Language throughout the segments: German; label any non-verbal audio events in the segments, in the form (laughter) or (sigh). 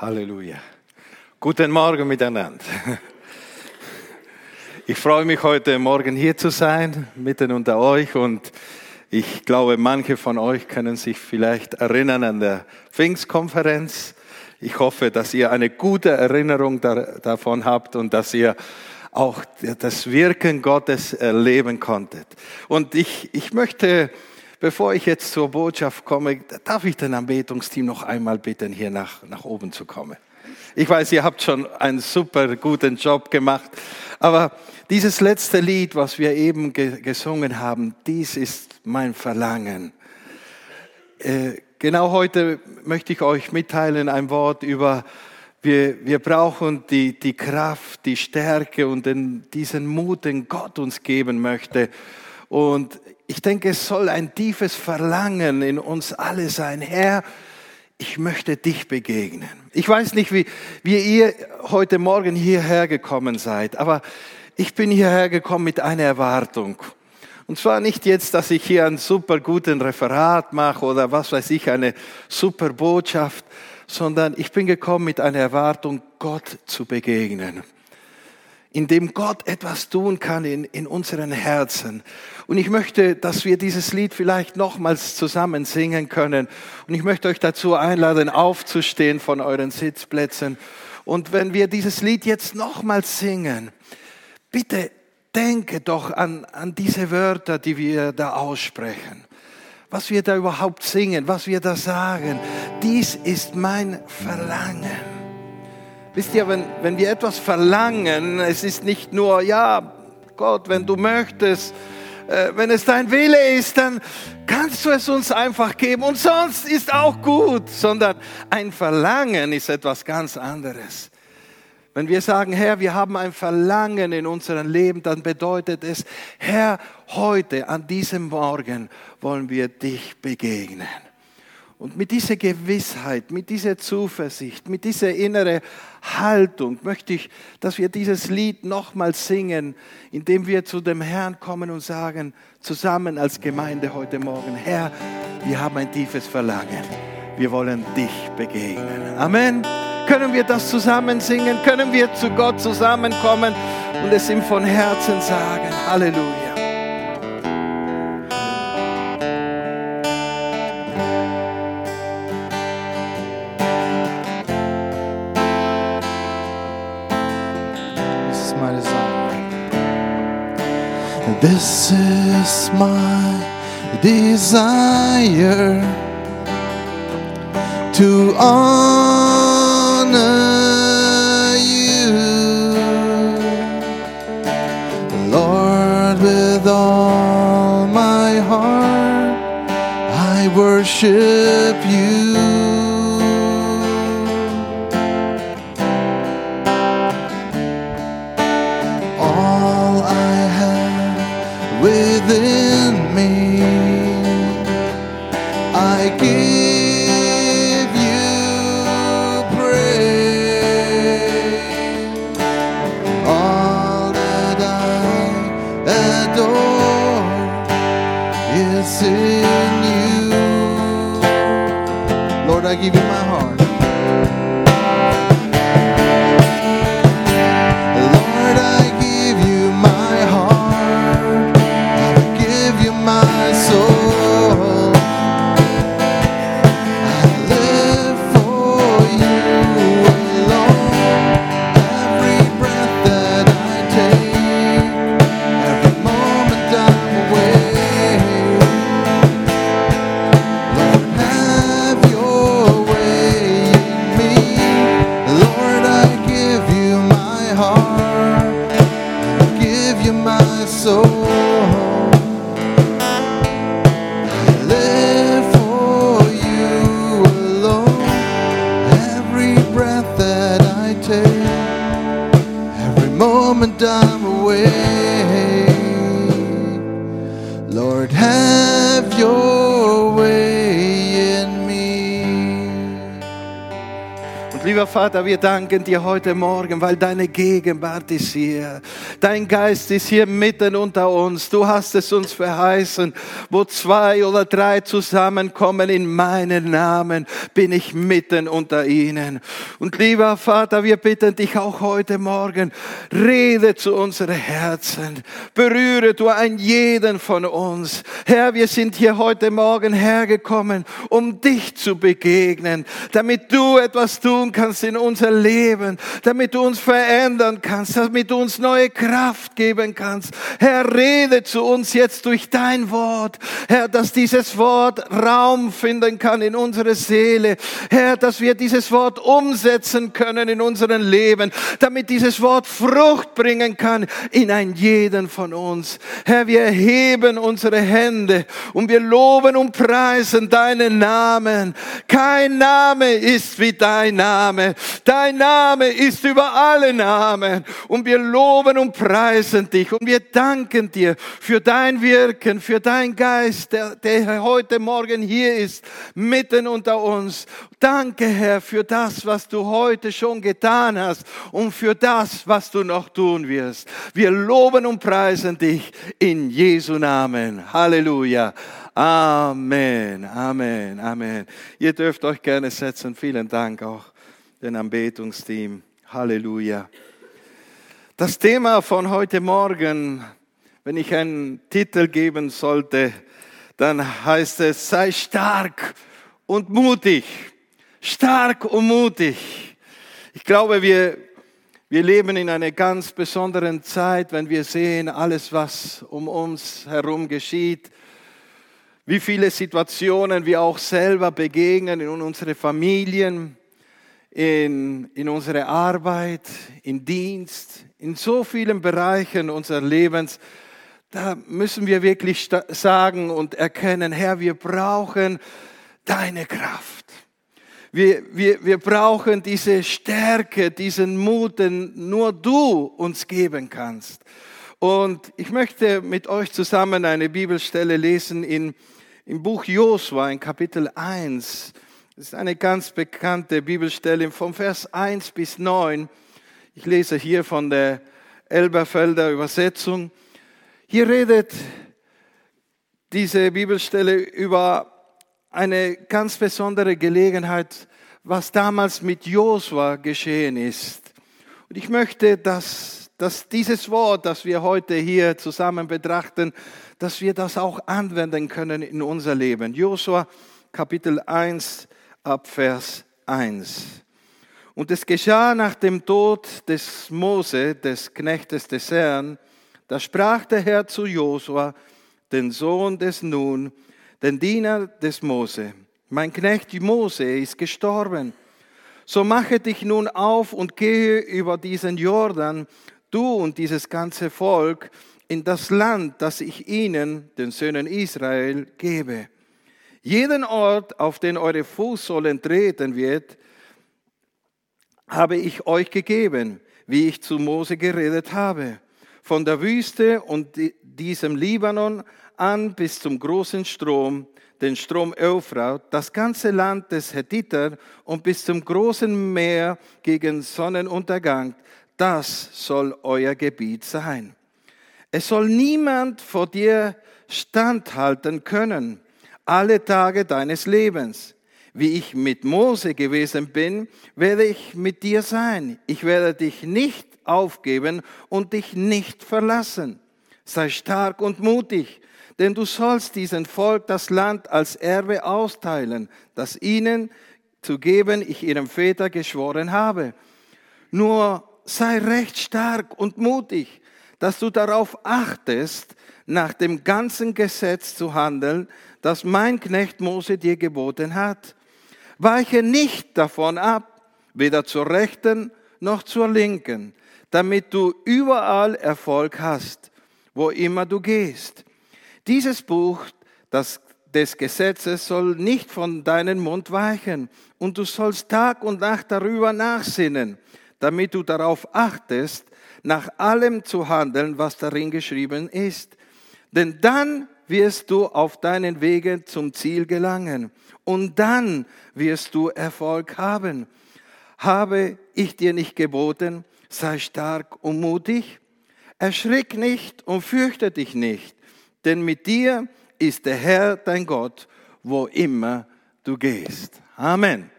Halleluja. Guten Morgen miteinander. Ich freue mich heute Morgen hier zu sein, mitten unter euch und ich glaube, manche von euch können sich vielleicht erinnern an der Pfingstkonferenz. Ich hoffe, dass ihr eine gute Erinnerung davon habt und dass ihr auch das Wirken Gottes erleben konntet. Und ich, ich möchte, bevor ich jetzt zur Botschaft komme, darf ich den Anbetungsteam noch einmal bitten, hier nach, nach oben zu kommen. Ich weiß, ihr habt schon einen super guten Job gemacht, aber dieses letzte Lied, was wir eben ge gesungen haben, dies ist mein Verlangen. Äh, genau heute möchte ich euch mitteilen ein Wort über, wir, wir brauchen die, die Kraft, die Stärke und den, diesen Mut, den Gott uns geben möchte. Und ich denke, es soll ein tiefes Verlangen in uns alle sein. Herr, ich möchte dich begegnen. Ich weiß nicht, wie, wie ihr heute Morgen hierher gekommen seid, aber ich bin hierher gekommen mit einer Erwartung. Und zwar nicht jetzt, dass ich hier einen super guten Referat mache oder was weiß ich, eine super Botschaft, sondern ich bin gekommen mit einer Erwartung, Gott zu begegnen in dem Gott etwas tun kann in, in unseren Herzen. Und ich möchte, dass wir dieses Lied vielleicht nochmals zusammen singen können. Und ich möchte euch dazu einladen, aufzustehen von euren Sitzplätzen. Und wenn wir dieses Lied jetzt nochmals singen, bitte denke doch an, an diese Wörter, die wir da aussprechen. Was wir da überhaupt singen, was wir da sagen. Dies ist mein Verlangen. Wisst ihr, wenn, wenn wir etwas verlangen, es ist nicht nur, ja, Gott, wenn du möchtest, äh, wenn es dein Wille ist, dann kannst du es uns einfach geben und sonst ist auch gut, sondern ein Verlangen ist etwas ganz anderes. Wenn wir sagen, Herr, wir haben ein Verlangen in unserem Leben, dann bedeutet es, Herr, heute, an diesem Morgen wollen wir dich begegnen. Und mit dieser Gewissheit, mit dieser Zuversicht, mit dieser inneren Haltung möchte ich, dass wir dieses Lied nochmal singen, indem wir zu dem Herrn kommen und sagen, zusammen als Gemeinde heute Morgen, Herr, wir haben ein tiefes Verlangen. Wir wollen dich begegnen. Amen. Können wir das zusammen singen? Können wir zu Gott zusammenkommen und es ihm von Herzen sagen? Halleluja. This is my desire to honor you, Lord, with all my heart. I worship you. Vater, wir danken dir heute Morgen, weil deine Gegenwart ist hier. Dein Geist ist hier mitten unter uns. Du hast es uns verheißen. Wo zwei oder drei zusammenkommen in meinen Namen, bin ich mitten unter ihnen. Und lieber Vater, wir bitten dich auch heute Morgen, rede zu unseren Herzen. Berühre du einen jeden von uns. Herr, wir sind hier heute Morgen hergekommen, um dich zu begegnen, damit du etwas tun kannst in unser Leben, damit du uns verändern kannst, damit du uns neue Kraft geben kannst. Herr, rede zu uns jetzt durch dein Wort. Herr, dass dieses Wort Raum finden kann in unsere Seele. Herr, dass wir dieses Wort umsetzen können in unserem Leben, damit dieses Wort Frucht bringen kann in ein jeden von uns. Herr, wir erheben unsere Hände und wir loben und preisen deinen Namen. Kein Name ist wie dein. Name. Dein Name ist über alle Namen. Und wir loben und preisen dich. Und wir danken dir für dein Wirken, für dein Geist, der, der heute Morgen hier ist, mitten unter uns. Danke, Herr, für das, was du heute schon getan hast und für das, was du noch tun wirst. Wir loben und preisen dich in Jesu Namen. Halleluja. Amen, Amen, Amen. Ihr dürft euch gerne setzen. Vielen Dank auch den Anbetungsteam. Halleluja. Das Thema von heute Morgen, wenn ich einen Titel geben sollte, dann heißt es, sei stark und mutig. Stark und mutig. Ich glaube, wir, wir leben in einer ganz besonderen Zeit, wenn wir sehen, alles, was um uns herum geschieht, wie viele Situationen wir auch selber begegnen in unsere Familien, in, in unsere Arbeit, in Dienst, in so vielen Bereichen unseres Lebens, da müssen wir wirklich sagen und erkennen, Herr, wir brauchen deine Kraft. Wir, wir, wir brauchen diese Stärke, diesen Mut, den nur du uns geben kannst. Und ich möchte mit euch zusammen eine Bibelstelle lesen in, im Buch Josua in Kapitel 1. Das ist eine ganz bekannte Bibelstelle vom Vers 1 bis 9. Ich lese hier von der Elberfelder Übersetzung. Hier redet diese Bibelstelle über eine ganz besondere Gelegenheit, was damals mit Josua geschehen ist. Und ich möchte, dass, dass dieses Wort, das wir heute hier zusammen betrachten, dass wir das auch anwenden können in unser Leben. Josua Kapitel 1, ab Vers 1. Und es geschah nach dem Tod des Mose, des Knechtes des Herrn, da sprach der Herr zu Josua, den Sohn des Nun, den Diener des Mose. Mein Knecht Mose ist gestorben. So mache dich nun auf und gehe über diesen Jordan, du und dieses ganze Volk, in das Land, das ich ihnen, den Söhnen Israel, gebe. Jeden Ort, auf den eure Fußsohlen treten wird, habe ich euch gegeben, wie ich zu Mose geredet habe. Von der Wüste und diesem Libanon an bis zum großen Strom, den Strom Euphrat, das ganze Land des Hethiter und bis zum großen Meer gegen Sonnenuntergang, das soll euer Gebiet sein. Es soll niemand vor dir standhalten können alle Tage deines Lebens. Wie ich mit Mose gewesen bin, werde ich mit dir sein. Ich werde dich nicht aufgeben und dich nicht verlassen. Sei stark und mutig, denn du sollst diesem Volk das Land als Erbe austeilen, das ihnen zu geben ich ihrem Väter geschworen habe. Nur sei recht stark und mutig, dass du darauf achtest, nach dem ganzen Gesetz zu handeln, das mein Knecht Mose dir geboten hat. Weiche nicht davon ab, weder zur rechten noch zur linken, damit du überall Erfolg hast, wo immer du gehst. Dieses Buch das, des Gesetzes soll nicht von deinem Mund weichen, und du sollst Tag und Nacht darüber nachsinnen, damit du darauf achtest, nach allem zu handeln, was darin geschrieben ist. Denn dann wirst du auf deinen Wegen zum Ziel gelangen und dann wirst du Erfolg haben. Habe ich dir nicht geboten, sei stark und mutig? Erschrick nicht und fürchte dich nicht, denn mit dir ist der Herr dein Gott, wo immer du gehst. Amen.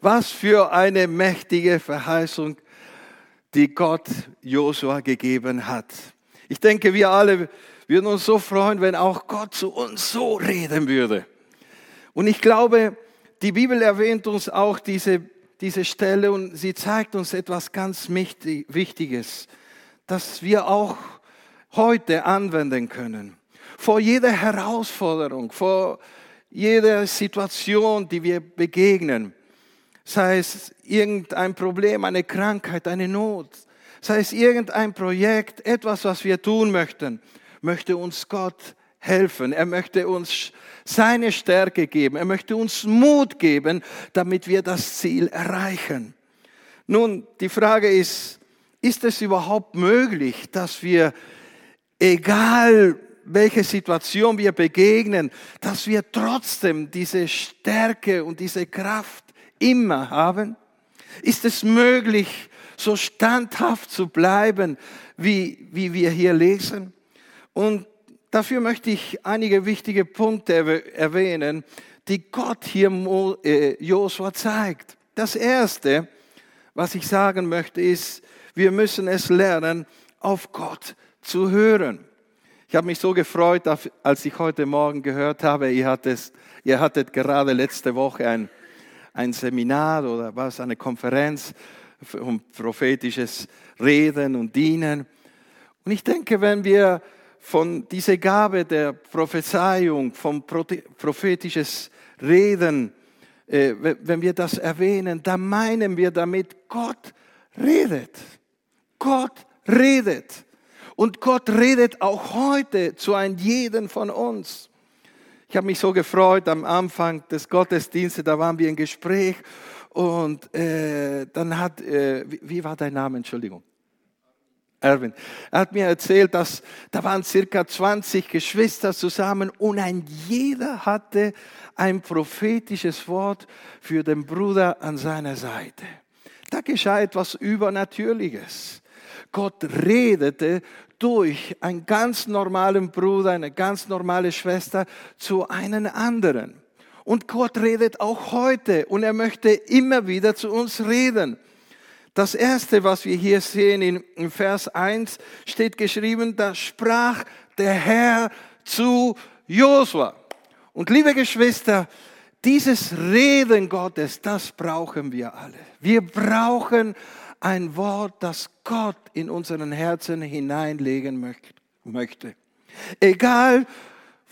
Was für eine mächtige Verheißung, die Gott Josua gegeben hat. Ich denke, wir alle würden uns so freuen, wenn auch Gott zu uns so reden würde. Und ich glaube, die Bibel erwähnt uns auch diese, diese Stelle und sie zeigt uns etwas ganz Wichtiges, das wir auch heute anwenden können. Vor jeder Herausforderung, vor jeder Situation, die wir begegnen, sei es irgendein Problem, eine Krankheit, eine Not, sei es irgendein Projekt, etwas, was wir tun möchten, möchte uns Gott helfen. Er möchte uns seine Stärke geben. Er möchte uns Mut geben, damit wir das Ziel erreichen. Nun, die Frage ist, ist es überhaupt möglich, dass wir, egal welche Situation wir begegnen, dass wir trotzdem diese Stärke und diese Kraft immer haben? Ist es möglich, so standhaft zu bleiben, wie, wie wir hier lesen? Und dafür möchte ich einige wichtige Punkte erwähnen, die Gott hier äh, Josua zeigt. Das erste, was ich sagen möchte, ist, wir müssen es lernen, auf Gott zu hören. Ich habe mich so gefreut, als ich heute Morgen gehört habe, ihr hattet, ihr hattet gerade letzte Woche ein, ein Seminar oder was, eine Konferenz um prophetisches Reden und Dienen. Und ich denke, wenn wir von dieser Gabe der Prophezeiung, vom prophetisches Reden, äh, wenn wir das erwähnen, dann meinen wir damit, Gott redet. Gott redet. Und Gott redet auch heute zu einem jeden von uns. Ich habe mich so gefreut am Anfang des Gottesdienstes, da waren wir im Gespräch und äh, dann hat, äh, wie, wie war dein Name, Entschuldigung? Erwin. Er hat mir erzählt, dass da waren circa 20 Geschwister zusammen und ein jeder hatte ein prophetisches Wort für den Bruder an seiner Seite. Da geschah etwas Übernatürliches. Gott redete durch einen ganz normalen Bruder, eine ganz normale Schwester zu einem anderen. Und Gott redet auch heute und er möchte immer wieder zu uns reden. Das erste, was wir hier sehen in, Vers 1, steht geschrieben, da sprach der Herr zu Josua. Und liebe Geschwister, dieses Reden Gottes, das brauchen wir alle. Wir brauchen ein Wort, das Gott in unseren Herzen hineinlegen möchte. Egal,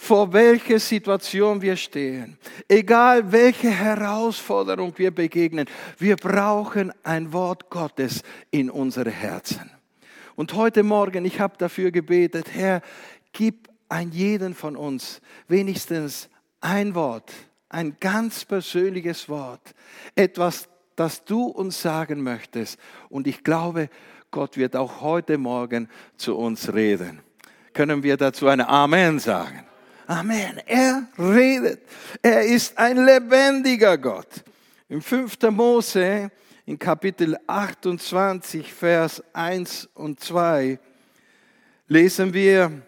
vor welcher Situation wir stehen, egal welche Herausforderung wir begegnen, wir brauchen ein Wort Gottes in unsere Herzen. Und heute Morgen, ich habe dafür gebetet, Herr, gib ein jeden von uns wenigstens ein Wort, ein ganz persönliches Wort, etwas, das du uns sagen möchtest. Und ich glaube, Gott wird auch heute Morgen zu uns reden. Können wir dazu eine Amen sagen? Amen. Er redet. Er ist ein lebendiger Gott. Im 5. Mose, in Kapitel 28, Vers 1 und 2, lesen wir,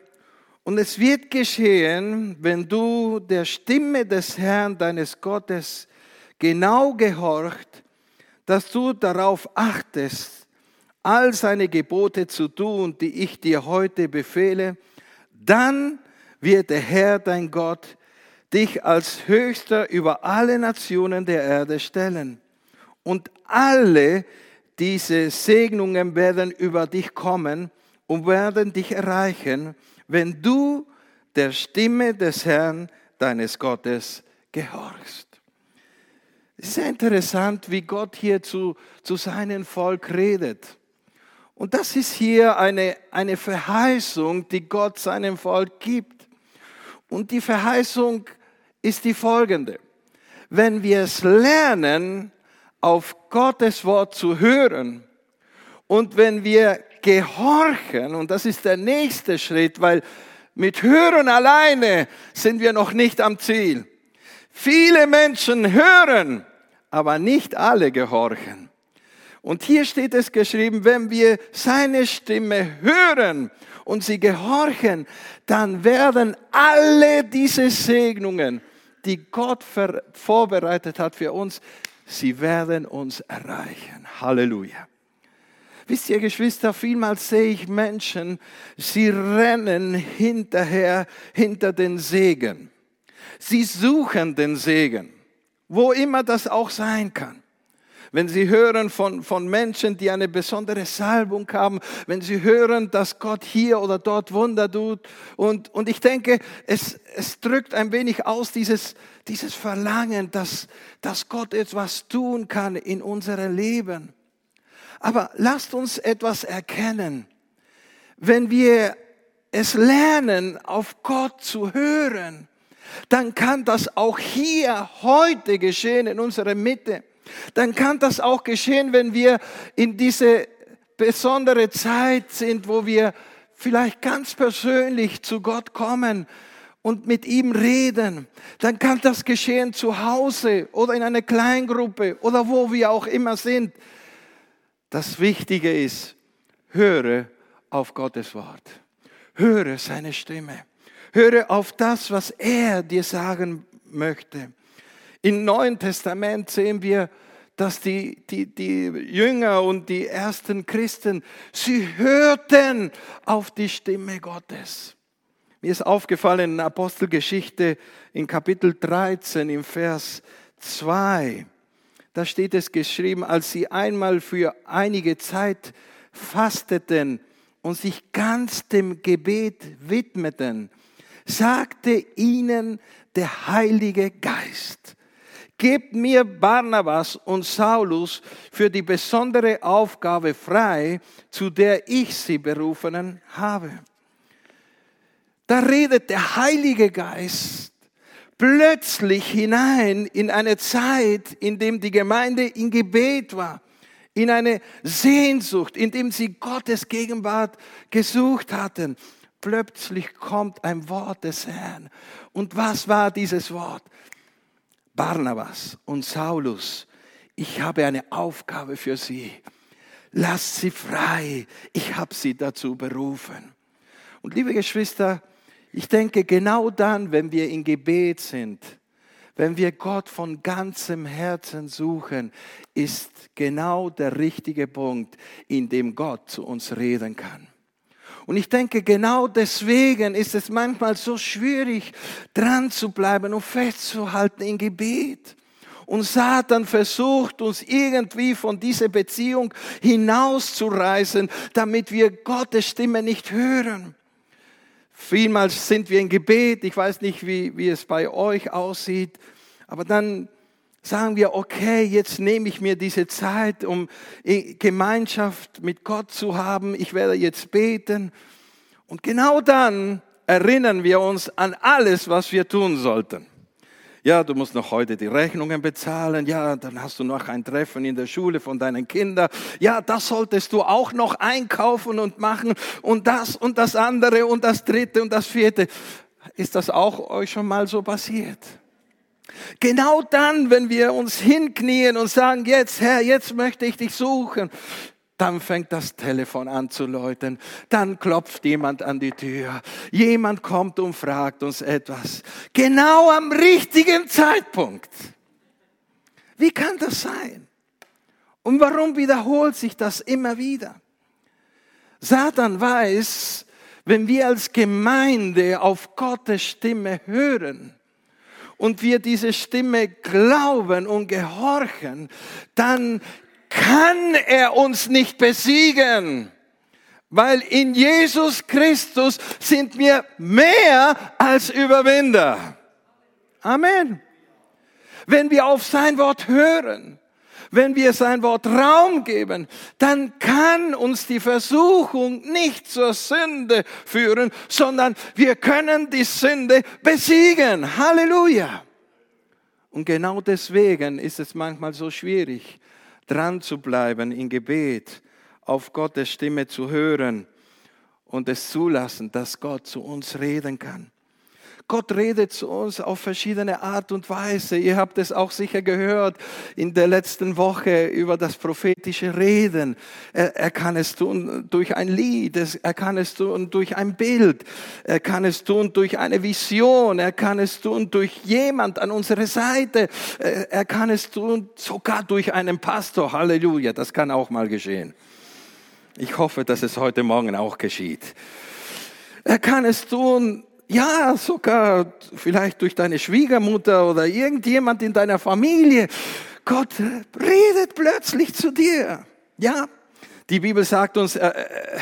und es wird geschehen, wenn du der Stimme des Herrn deines Gottes genau gehorcht dass du darauf achtest, all seine Gebote zu tun, die ich dir heute befehle, dann wird der Herr dein Gott dich als höchster über alle Nationen der Erde stellen. Und alle diese Segnungen werden über dich kommen und werden dich erreichen, wenn du der Stimme des Herrn deines Gottes gehorchst. Es ist sehr interessant, wie Gott hier zu, zu seinem Volk redet. Und das ist hier eine, eine Verheißung, die Gott seinem Volk gibt. Und die Verheißung ist die folgende. Wenn wir es lernen, auf Gottes Wort zu hören und wenn wir gehorchen, und das ist der nächste Schritt, weil mit Hören alleine sind wir noch nicht am Ziel. Viele Menschen hören, aber nicht alle gehorchen. Und hier steht es geschrieben, wenn wir seine Stimme hören und sie gehorchen, dann werden alle diese Segnungen, die Gott vorbereitet hat für uns, sie werden uns erreichen. Halleluja. Wisst ihr, Geschwister, vielmals sehe ich Menschen, sie rennen hinterher, hinter den Segen. Sie suchen den Segen, wo immer das auch sein kann wenn Sie hören von, von Menschen, die eine besondere Salbung haben, wenn Sie hören, dass Gott hier oder dort Wunder tut. Und, und ich denke, es, es drückt ein wenig aus dieses, dieses Verlangen, dass, dass Gott etwas tun kann in unserem Leben. Aber lasst uns etwas erkennen. Wenn wir es lernen, auf Gott zu hören, dann kann das auch hier heute geschehen in unserer Mitte dann kann das auch geschehen, wenn wir in diese besondere Zeit sind, wo wir vielleicht ganz persönlich zu Gott kommen und mit ihm reden. Dann kann das geschehen zu Hause oder in einer Kleingruppe oder wo wir auch immer sind. Das Wichtige ist, höre auf Gottes Wort. Höre seine Stimme. Höre auf das, was er dir sagen möchte. Im Neuen Testament sehen wir, dass die, die, die Jünger und die ersten Christen, sie hörten auf die Stimme Gottes. Mir ist aufgefallen in Apostelgeschichte in Kapitel 13 im Vers 2, da steht es geschrieben, als sie einmal für einige Zeit fasteten und sich ganz dem Gebet widmeten, sagte ihnen der Heilige Geist, Gebt mir Barnabas und Saulus für die besondere Aufgabe frei, zu der ich sie berufen habe. Da redet der Heilige Geist plötzlich hinein in eine Zeit, in dem die Gemeinde in Gebet war, in eine Sehnsucht, in dem sie Gottes Gegenwart gesucht hatten. Plötzlich kommt ein Wort des Herrn. Und was war dieses Wort? Barnabas und Saulus, ich habe eine Aufgabe für sie. Lasst sie frei. Ich habe sie dazu berufen. Und liebe Geschwister, ich denke, genau dann, wenn wir in Gebet sind, wenn wir Gott von ganzem Herzen suchen, ist genau der richtige Punkt, in dem Gott zu uns reden kann. Und ich denke, genau deswegen ist es manchmal so schwierig, dran zu bleiben und festzuhalten in Gebet. Und Satan versucht uns irgendwie von dieser Beziehung hinauszureißen, damit wir Gottes Stimme nicht hören. Vielmals sind wir in Gebet, ich weiß nicht, wie, wie es bei euch aussieht, aber dann sagen wir, okay, jetzt nehme ich mir diese Zeit, um Gemeinschaft mit Gott zu haben. Ich werde jetzt beten. Und genau dann erinnern wir uns an alles, was wir tun sollten. Ja, du musst noch heute die Rechnungen bezahlen. Ja, dann hast du noch ein Treffen in der Schule von deinen Kindern. Ja, das solltest du auch noch einkaufen und machen. Und das und das andere und das dritte und das vierte. Ist das auch euch schon mal so passiert? Genau dann, wenn wir uns hinknien und sagen, jetzt Herr, jetzt möchte ich dich suchen, dann fängt das Telefon an zu läuten, dann klopft jemand an die Tür, jemand kommt und fragt uns etwas, genau am richtigen Zeitpunkt. Wie kann das sein? Und warum wiederholt sich das immer wieder? Satan weiß, wenn wir als Gemeinde auf Gottes Stimme hören, und wir diese Stimme glauben und gehorchen, dann kann er uns nicht besiegen. Weil in Jesus Christus sind wir mehr als Überwinder. Amen. Wenn wir auf sein Wort hören, wenn wir sein Wort Raum geben, dann kann uns die Versuchung nicht zur Sünde führen, sondern wir können die Sünde besiegen. Halleluja. Und genau deswegen ist es manchmal so schwierig, dran zu bleiben in Gebet, auf Gottes Stimme zu hören und es zulassen, dass Gott zu uns reden kann. Gott redet zu uns auf verschiedene Art und Weise. Ihr habt es auch sicher gehört in der letzten Woche über das prophetische Reden. Er, er kann es tun durch ein Lied, er kann es tun durch ein Bild, er kann es tun durch eine Vision, er kann es tun durch jemand an unserer Seite, er kann es tun sogar durch einen Pastor. Halleluja, das kann auch mal geschehen. Ich hoffe, dass es heute Morgen auch geschieht. Er kann es tun, ja, sogar vielleicht durch deine Schwiegermutter oder irgendjemand in deiner Familie. Gott redet plötzlich zu dir. Ja, die Bibel sagt uns, äh, äh,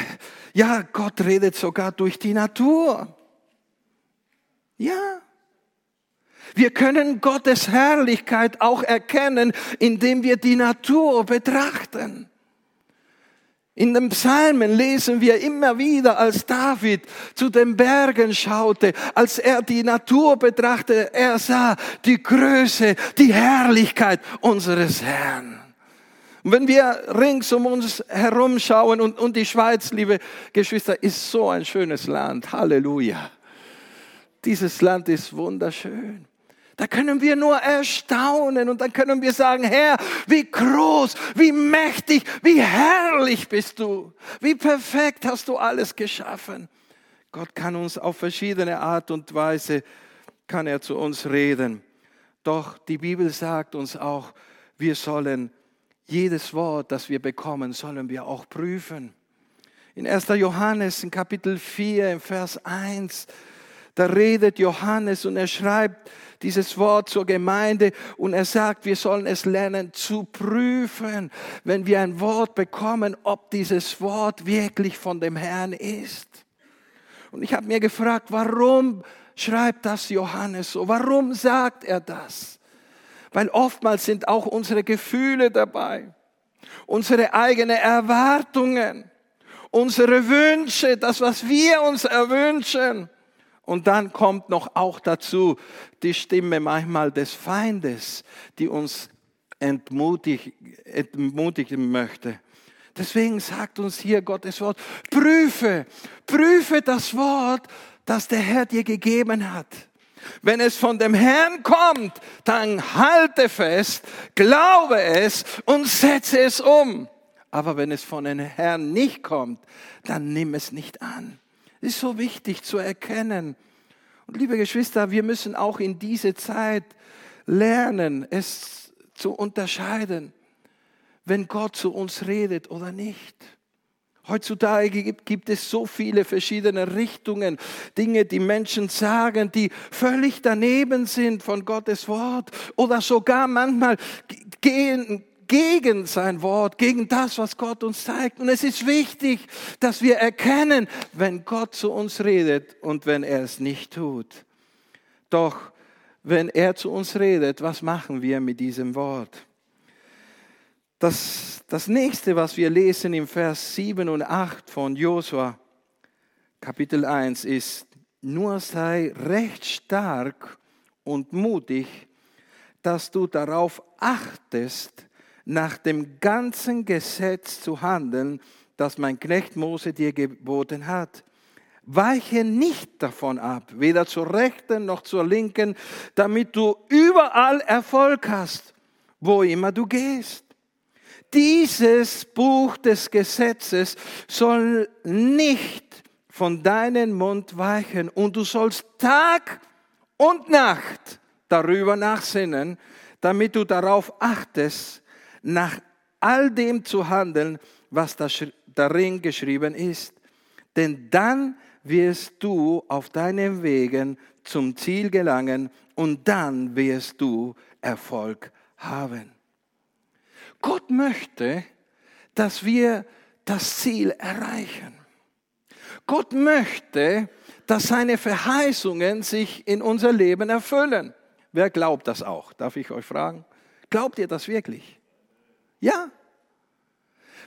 ja, Gott redet sogar durch die Natur. Ja. Wir können Gottes Herrlichkeit auch erkennen, indem wir die Natur betrachten. In den Psalmen lesen wir immer wieder, als David zu den Bergen schaute, als er die Natur betrachtete, er sah die Größe, die Herrlichkeit unseres Herrn. Und wenn wir rings um uns herumschauen und, und die Schweiz, liebe Geschwister, ist so ein schönes Land. Halleluja. Dieses Land ist wunderschön. Da können wir nur erstaunen und dann können wir sagen, Herr, wie groß, wie mächtig, wie herrlich bist du. Wie perfekt hast du alles geschaffen. Gott kann uns auf verschiedene Art und Weise, kann er zu uns reden. Doch die Bibel sagt uns auch, wir sollen jedes Wort, das wir bekommen, sollen wir auch prüfen. In 1. Johannes, in Kapitel 4, im Vers 1, da redet Johannes und er schreibt dieses Wort zur Gemeinde und er sagt, wir sollen es lernen zu prüfen, wenn wir ein Wort bekommen, ob dieses Wort wirklich von dem Herrn ist. Und ich habe mir gefragt, warum schreibt das Johannes so? Warum sagt er das? Weil oftmals sind auch unsere Gefühle dabei, unsere eigenen Erwartungen, unsere Wünsche, das, was wir uns erwünschen. Und dann kommt noch auch dazu die Stimme manchmal des Feindes, die uns entmutig, entmutigen möchte. Deswegen sagt uns hier Gottes Wort, prüfe, prüfe das Wort, das der Herr dir gegeben hat. Wenn es von dem Herrn kommt, dann halte fest, glaube es und setze es um. Aber wenn es von dem Herrn nicht kommt, dann nimm es nicht an ist so wichtig zu erkennen. Und liebe Geschwister, wir müssen auch in diese Zeit lernen, es zu unterscheiden, wenn Gott zu uns redet oder nicht. Heutzutage gibt es so viele verschiedene Richtungen, Dinge, die Menschen sagen, die völlig daneben sind von Gottes Wort oder sogar manchmal gehen, gegen sein Wort, gegen das, was Gott uns zeigt. Und es ist wichtig, dass wir erkennen, wenn Gott zu uns redet und wenn er es nicht tut. Doch wenn er zu uns redet, was machen wir mit diesem Wort? Das, das nächste, was wir lesen im Vers 7 und 8 von Josua, Kapitel 1, ist, nur sei recht stark und mutig, dass du darauf achtest, nach dem ganzen Gesetz zu handeln, das mein Knecht Mose dir geboten hat. Weiche nicht davon ab, weder zur rechten noch zur linken, damit du überall Erfolg hast, wo immer du gehst. Dieses Buch des Gesetzes soll nicht von deinem Mund weichen und du sollst Tag und Nacht darüber nachsinnen, damit du darauf achtest, nach all dem zu handeln, was darin geschrieben ist. Denn dann wirst du auf deinen Wegen zum Ziel gelangen und dann wirst du Erfolg haben. Gott möchte, dass wir das Ziel erreichen. Gott möchte, dass seine Verheißungen sich in unser Leben erfüllen. Wer glaubt das auch? Darf ich euch fragen? Glaubt ihr das wirklich? Ja.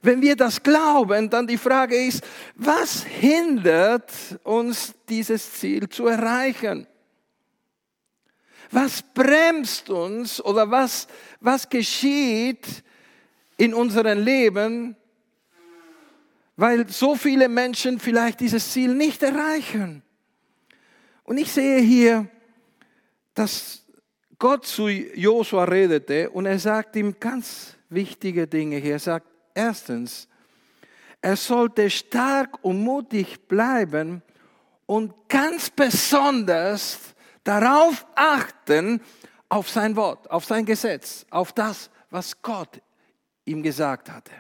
Wenn wir das glauben, dann die Frage ist, was hindert uns, dieses Ziel zu erreichen? Was bremst uns oder was, was geschieht in unserem Leben, weil so viele Menschen vielleicht dieses Ziel nicht erreichen? Und ich sehe hier, dass Gott zu Josua redete und er sagt ihm ganz wichtige Dinge hier. Er sagt erstens, er sollte stark und mutig bleiben und ganz besonders darauf achten, auf sein Wort, auf sein Gesetz, auf das, was Gott ihm gesagt hatte.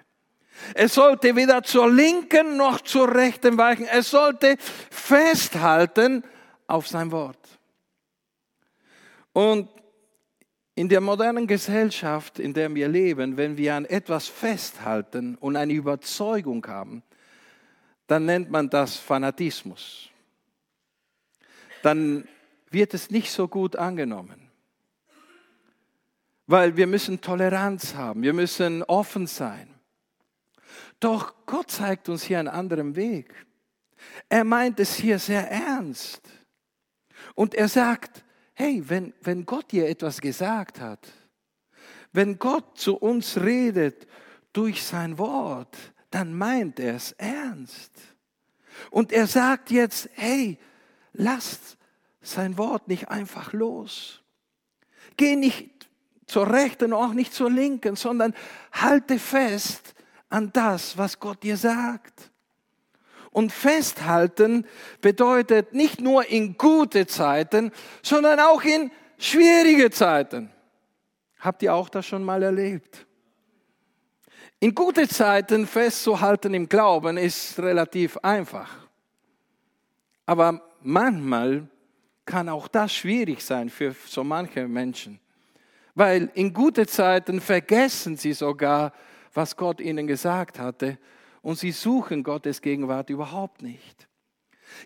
Er sollte weder zur linken noch zur rechten weichen. Er sollte festhalten auf sein Wort. Und in der modernen Gesellschaft, in der wir leben, wenn wir an etwas festhalten und eine Überzeugung haben, dann nennt man das Fanatismus. Dann wird es nicht so gut angenommen. Weil wir müssen Toleranz haben, wir müssen offen sein. Doch Gott zeigt uns hier einen anderen Weg. Er meint es hier sehr ernst. Und er sagt, hey, wenn, wenn Gott dir etwas gesagt hat, wenn Gott zu uns redet durch sein Wort, dann meint er es ernst. Und er sagt jetzt, hey, lasst sein Wort nicht einfach los. Geh nicht zur rechten auch nicht zur linken, sondern halte fest an das, was Gott dir sagt. Und festhalten bedeutet nicht nur in gute Zeiten, sondern auch in schwierige Zeiten. Habt ihr auch das schon mal erlebt? In gute Zeiten festzuhalten im Glauben ist relativ einfach. Aber manchmal kann auch das schwierig sein für so manche Menschen. Weil in gute Zeiten vergessen sie sogar, was Gott ihnen gesagt hatte und sie suchen Gottes Gegenwart überhaupt nicht.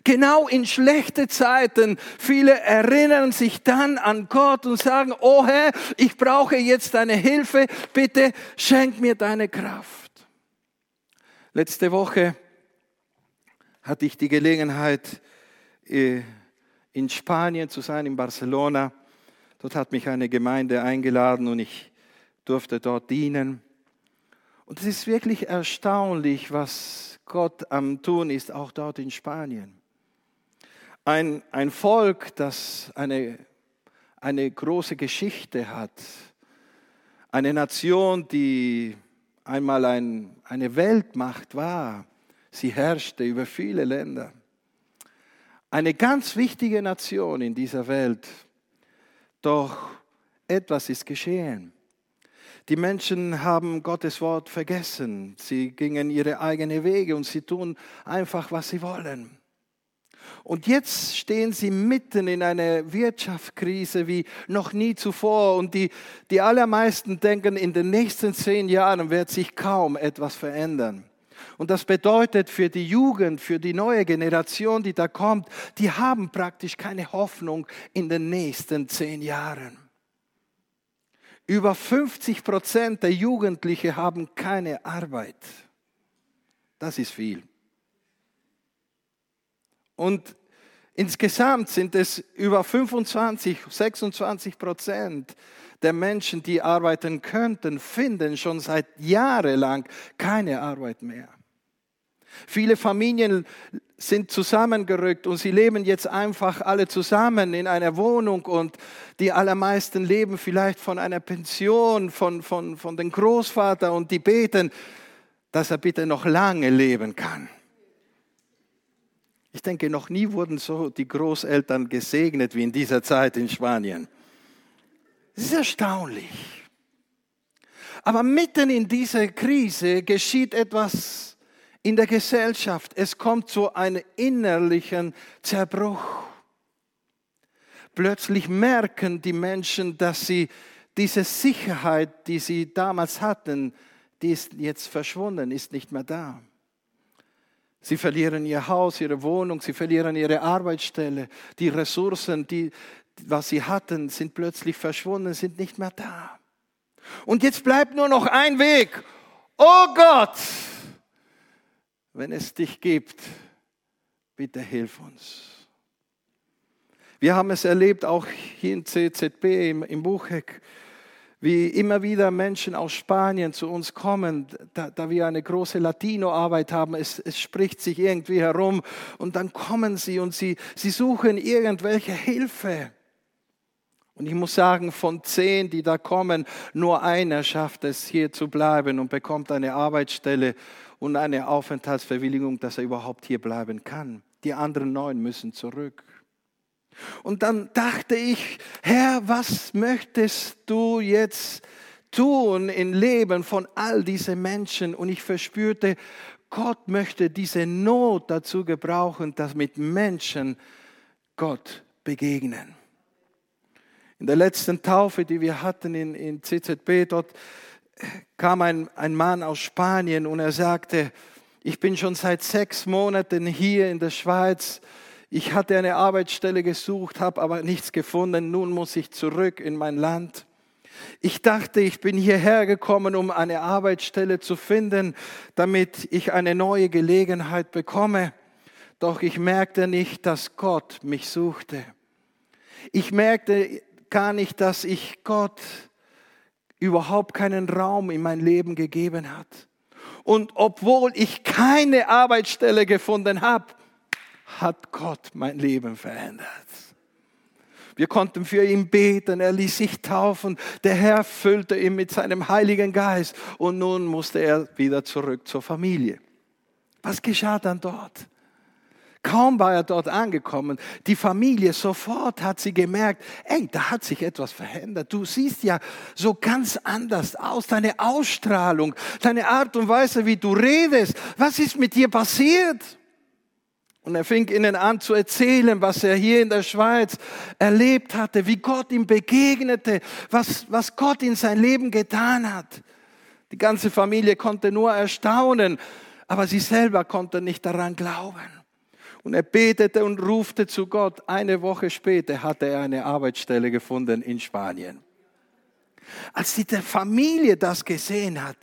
Genau in schlechte Zeiten, viele erinnern sich dann an Gott und sagen, oh Herr, ich brauche jetzt deine Hilfe, bitte schenk mir deine Kraft. Letzte Woche hatte ich die Gelegenheit, äh, in Spanien zu sein, in Barcelona. Dort hat mich eine Gemeinde eingeladen und ich durfte dort dienen. Und es ist wirklich erstaunlich, was Gott am Tun ist, auch dort in Spanien. Ein, ein Volk, das eine, eine große Geschichte hat. Eine Nation, die einmal ein, eine Weltmacht war. Sie herrschte über viele Länder. Eine ganz wichtige Nation in dieser Welt. Doch etwas ist geschehen. Die Menschen haben Gottes Wort vergessen. Sie gingen ihre eigenen Wege und sie tun einfach, was sie wollen. Und jetzt stehen sie mitten in einer Wirtschaftskrise wie noch nie zuvor. Und die, die allermeisten denken, in den nächsten zehn Jahren wird sich kaum etwas verändern. Und das bedeutet für die Jugend, für die neue Generation, die da kommt, die haben praktisch keine Hoffnung in den nächsten zehn Jahren. Über 50 Prozent der Jugendlichen haben keine Arbeit. Das ist viel. Und insgesamt sind es über 25, 26 Prozent der Menschen, die arbeiten könnten, finden schon seit Jahren keine Arbeit mehr. Viele Familien sind zusammengerückt und sie leben jetzt einfach alle zusammen in einer Wohnung und die allermeisten leben vielleicht von einer Pension, von, von, von den Großvater und die beten, dass er bitte noch lange leben kann. Ich denke, noch nie wurden so die Großeltern gesegnet wie in dieser Zeit in Spanien. Es ist erstaunlich. Aber mitten in dieser Krise geschieht etwas in der Gesellschaft. Es kommt zu einem innerlichen Zerbruch. Plötzlich merken die Menschen, dass sie diese Sicherheit, die sie damals hatten, die ist jetzt verschwunden, ist nicht mehr da. Sie verlieren ihr Haus, ihre Wohnung, sie verlieren ihre Arbeitsstelle. Die Ressourcen, die, was sie hatten, sind plötzlich verschwunden, sind nicht mehr da. Und jetzt bleibt nur noch ein Weg. Oh Gott, wenn es dich gibt, bitte hilf uns. Wir haben es erlebt, auch hier in CZB, im, im Bucheck. Wie immer wieder Menschen aus Spanien zu uns kommen, da, da wir eine große Latino-Arbeit haben, es, es spricht sich irgendwie herum und dann kommen sie und sie, sie suchen irgendwelche Hilfe. Und ich muss sagen, von zehn, die da kommen, nur einer schafft es, hier zu bleiben und bekommt eine Arbeitsstelle und eine Aufenthaltsbewilligung, dass er überhaupt hier bleiben kann. Die anderen neun müssen zurück. Und dann dachte ich, Herr, was möchtest du jetzt tun im Leben von all diesen Menschen? Und ich verspürte, Gott möchte diese Not dazu gebrauchen, dass mit Menschen Gott begegnen. In der letzten Taufe, die wir hatten in, in CZB, dort kam ein, ein Mann aus Spanien und er sagte, ich bin schon seit sechs Monaten hier in der Schweiz. Ich hatte eine Arbeitsstelle gesucht, habe aber nichts gefunden. Nun muss ich zurück in mein Land. Ich dachte, ich bin hierher gekommen, um eine Arbeitsstelle zu finden, damit ich eine neue Gelegenheit bekomme. Doch ich merkte nicht, dass Gott mich suchte. Ich merkte gar nicht, dass ich Gott überhaupt keinen Raum in mein Leben gegeben hat. Und obwohl ich keine Arbeitsstelle gefunden habe, hat Gott mein Leben verändert. Wir konnten für ihn beten, er ließ sich taufen, der Herr füllte ihn mit seinem Heiligen Geist und nun musste er wieder zurück zur Familie. Was geschah dann dort? Kaum war er dort angekommen, die Familie sofort hat sie gemerkt, ey, da hat sich etwas verändert. Du siehst ja so ganz anders aus, deine Ausstrahlung, deine Art und Weise, wie du redest. Was ist mit dir passiert? Und er fing ihnen an zu erzählen, was er hier in der Schweiz erlebt hatte, wie Gott ihm begegnete, was, was Gott in sein Leben getan hat. Die ganze Familie konnte nur erstaunen, aber sie selber konnte nicht daran glauben. Und er betete und rufte zu Gott. Eine Woche später hatte er eine Arbeitsstelle gefunden in Spanien. Als die Familie das gesehen hat,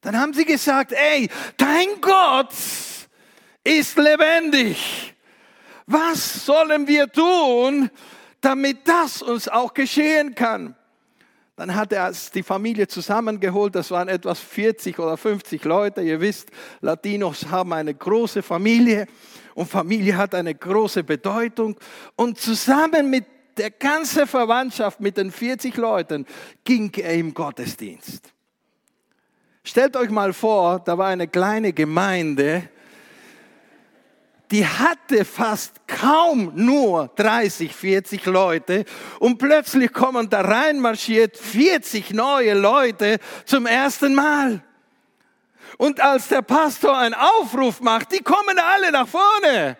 dann haben sie gesagt, ey, dein Gott ist lebendig. Was sollen wir tun, damit das uns auch geschehen kann? Dann hat er die Familie zusammengeholt, das waren etwas 40 oder 50 Leute. Ihr wisst, Latinos haben eine große Familie und Familie hat eine große Bedeutung. Und zusammen mit der ganzen Verwandtschaft, mit den 40 Leuten, ging er im Gottesdienst. Stellt euch mal vor, da war eine kleine Gemeinde, die hatte fast kaum nur 30, 40 Leute und plötzlich kommen da reinmarschiert 40 neue Leute zum ersten Mal. Und als der Pastor einen Aufruf macht, die kommen alle nach vorne.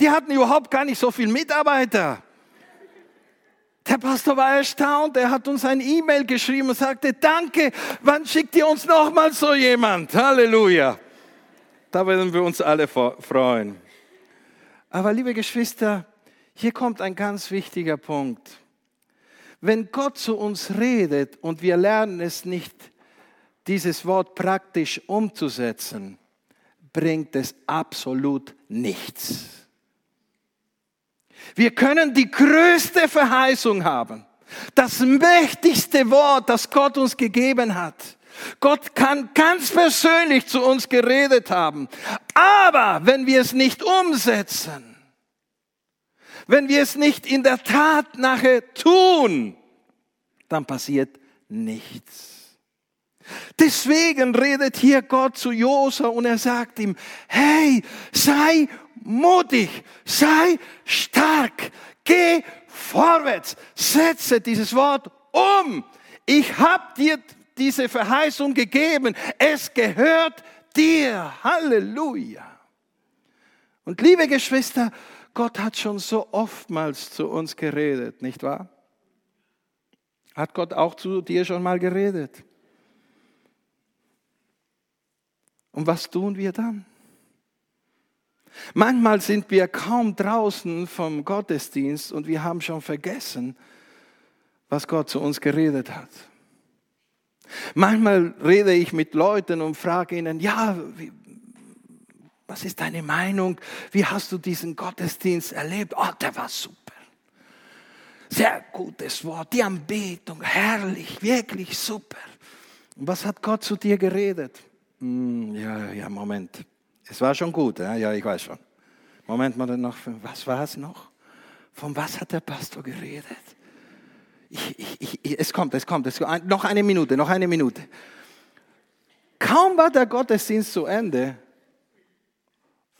Die hatten überhaupt gar nicht so viel Mitarbeiter. Der Pastor war erstaunt, er hat uns ein E-Mail geschrieben und sagte, danke, wann schickt ihr uns nochmal so jemand? Halleluja. Da werden wir uns alle freuen. Aber liebe Geschwister, hier kommt ein ganz wichtiger Punkt. Wenn Gott zu uns redet und wir lernen es nicht, dieses Wort praktisch umzusetzen, bringt es absolut nichts. Wir können die größte Verheißung haben, das mächtigste Wort, das Gott uns gegeben hat. Gott kann ganz persönlich zu uns geredet haben. Aber wenn wir es nicht umsetzen, wenn wir es nicht in der Tat nachher tun, dann passiert nichts. Deswegen redet hier Gott zu Josa und er sagt ihm, hey, sei mutig, sei stark, geh vorwärts, setze dieses Wort um. Ich habe dir diese Verheißung gegeben. Es gehört dir. Halleluja. Und liebe Geschwister, Gott hat schon so oftmals zu uns geredet, nicht wahr? Hat Gott auch zu dir schon mal geredet? Und was tun wir dann? Manchmal sind wir kaum draußen vom Gottesdienst und wir haben schon vergessen, was Gott zu uns geredet hat. Manchmal rede ich mit Leuten und frage ihnen, ja, wie, was ist deine Meinung? Wie hast du diesen Gottesdienst erlebt? Oh, der war super. Sehr gutes Wort, die Anbetung, herrlich, wirklich super. Und was hat Gott zu dir geredet? Hm, ja, ja, Moment. Es war schon gut, ja, ja ich weiß schon. Moment mal noch, was war es noch? Von was hat der Pastor geredet? Ich, ich, es kommt, es kommt, es kommt. Noch eine Minute, noch eine Minute. Kaum war der Gottesdienst zu Ende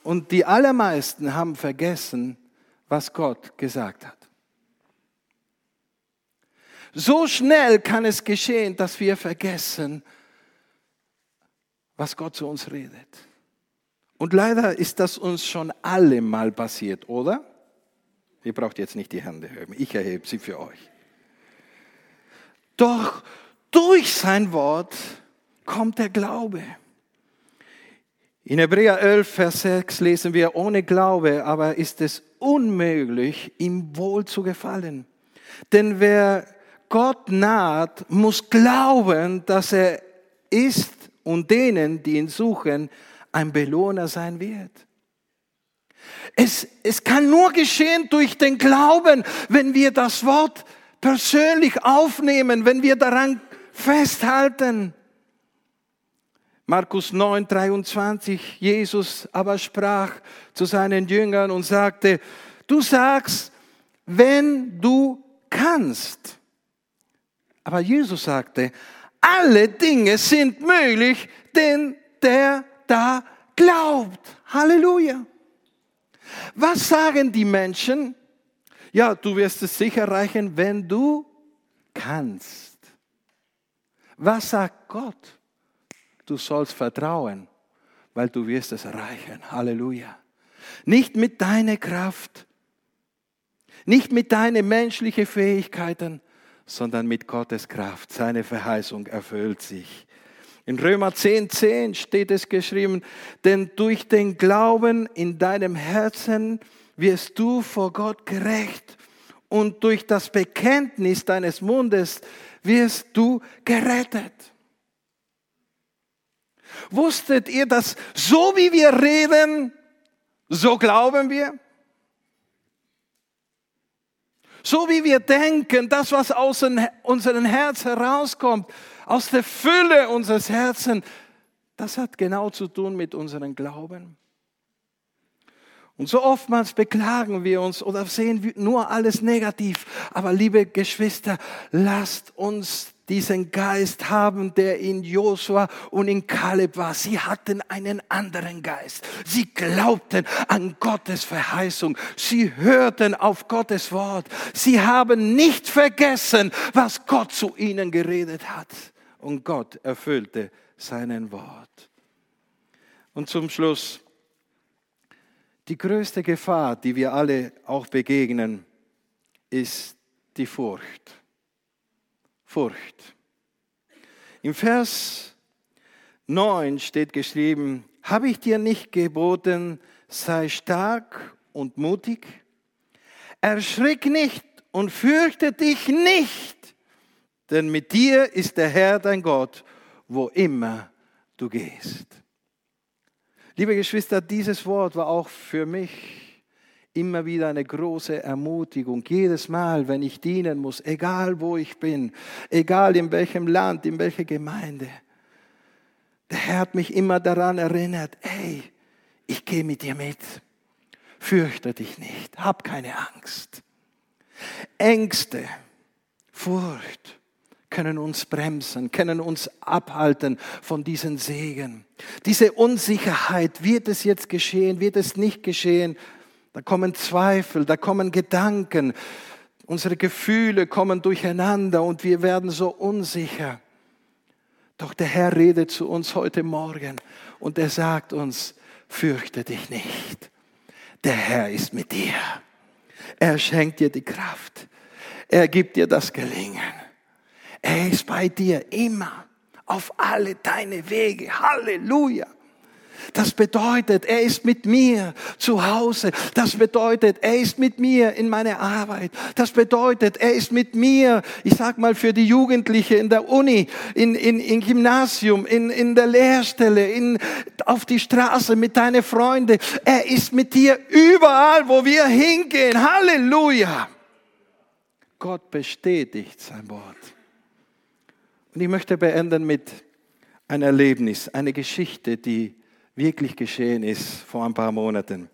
und die allermeisten haben vergessen, was Gott gesagt hat. So schnell kann es geschehen, dass wir vergessen, was Gott zu uns redet. Und leider ist das uns schon alle mal passiert, oder? Ihr braucht jetzt nicht die Hände heben, ich erhebe sie für euch. Doch durch sein Wort kommt der Glaube. In Hebräer 11, Vers 6 lesen wir, ohne Glaube aber ist es unmöglich, ihm wohl zu gefallen. Denn wer Gott naht, muss glauben, dass er ist und denen, die ihn suchen, ein Belohner sein wird. Es, es kann nur geschehen durch den Glauben, wenn wir das Wort persönlich aufnehmen, wenn wir daran festhalten. Markus 9, 23, Jesus aber sprach zu seinen Jüngern und sagte, du sagst, wenn du kannst. Aber Jesus sagte, alle Dinge sind möglich, denn der da glaubt. Halleluja. Was sagen die Menschen? Ja, du wirst es sicher erreichen, wenn du kannst. Was sagt Gott? Du sollst vertrauen, weil du wirst es erreichen. Halleluja. Nicht mit deiner Kraft, nicht mit deinen menschlichen Fähigkeiten, sondern mit Gottes Kraft. Seine Verheißung erfüllt sich. In Römer 10, 10 steht es geschrieben, denn durch den Glauben in deinem Herzen wirst du vor Gott gerecht und durch das Bekenntnis deines Mundes wirst du gerettet. Wusstet ihr, dass so wie wir reden, so glauben wir? So wie wir denken, das, was aus unserem Herz herauskommt, aus der Fülle unseres Herzens, das hat genau zu tun mit unserem Glauben. Und so oftmals beklagen wir uns oder sehen nur alles negativ. Aber liebe Geschwister, lasst uns diesen Geist haben, der in Josua und in Kaleb war. Sie hatten einen anderen Geist. Sie glaubten an Gottes Verheißung. Sie hörten auf Gottes Wort. Sie haben nicht vergessen, was Gott zu ihnen geredet hat. Und Gott erfüllte seinen Wort. Und zum Schluss, die größte Gefahr, die wir alle auch begegnen, ist die Furcht. Furcht. Im Vers 9 steht geschrieben, habe ich dir nicht geboten, sei stark und mutig? Erschrick nicht und fürchte dich nicht, denn mit dir ist der Herr dein Gott, wo immer du gehst. Liebe Geschwister, dieses Wort war auch für mich immer wieder eine große Ermutigung. Jedes Mal, wenn ich dienen muss, egal wo ich bin, egal in welchem Land, in welcher Gemeinde. Der Herr hat mich immer daran erinnert, ey, ich gehe mit dir mit. Fürchte dich nicht, hab keine Angst. Ängste, Furcht, können uns bremsen, können uns abhalten von diesen Segen. Diese Unsicherheit, wird es jetzt geschehen, wird es nicht geschehen? Da kommen Zweifel, da kommen Gedanken, unsere Gefühle kommen durcheinander und wir werden so unsicher. Doch der Herr redet zu uns heute Morgen und er sagt uns, fürchte dich nicht. Der Herr ist mit dir. Er schenkt dir die Kraft. Er gibt dir das Gelingen. Er ist bei dir immer auf alle deine Wege. Halleluja. Das bedeutet, er ist mit mir zu Hause. Das bedeutet, er ist mit mir in meiner Arbeit. Das bedeutet, er ist mit mir, ich sag mal, für die Jugendliche in der Uni, in, in, in Gymnasium, in, in der Lehrstelle, in, auf die Straße mit deinen Freunden. Er ist mit dir überall, wo wir hingehen. Halleluja. Gott bestätigt sein Wort. Und ich möchte beenden mit einem Erlebnis, eine Geschichte, die wirklich geschehen ist vor ein paar Monaten.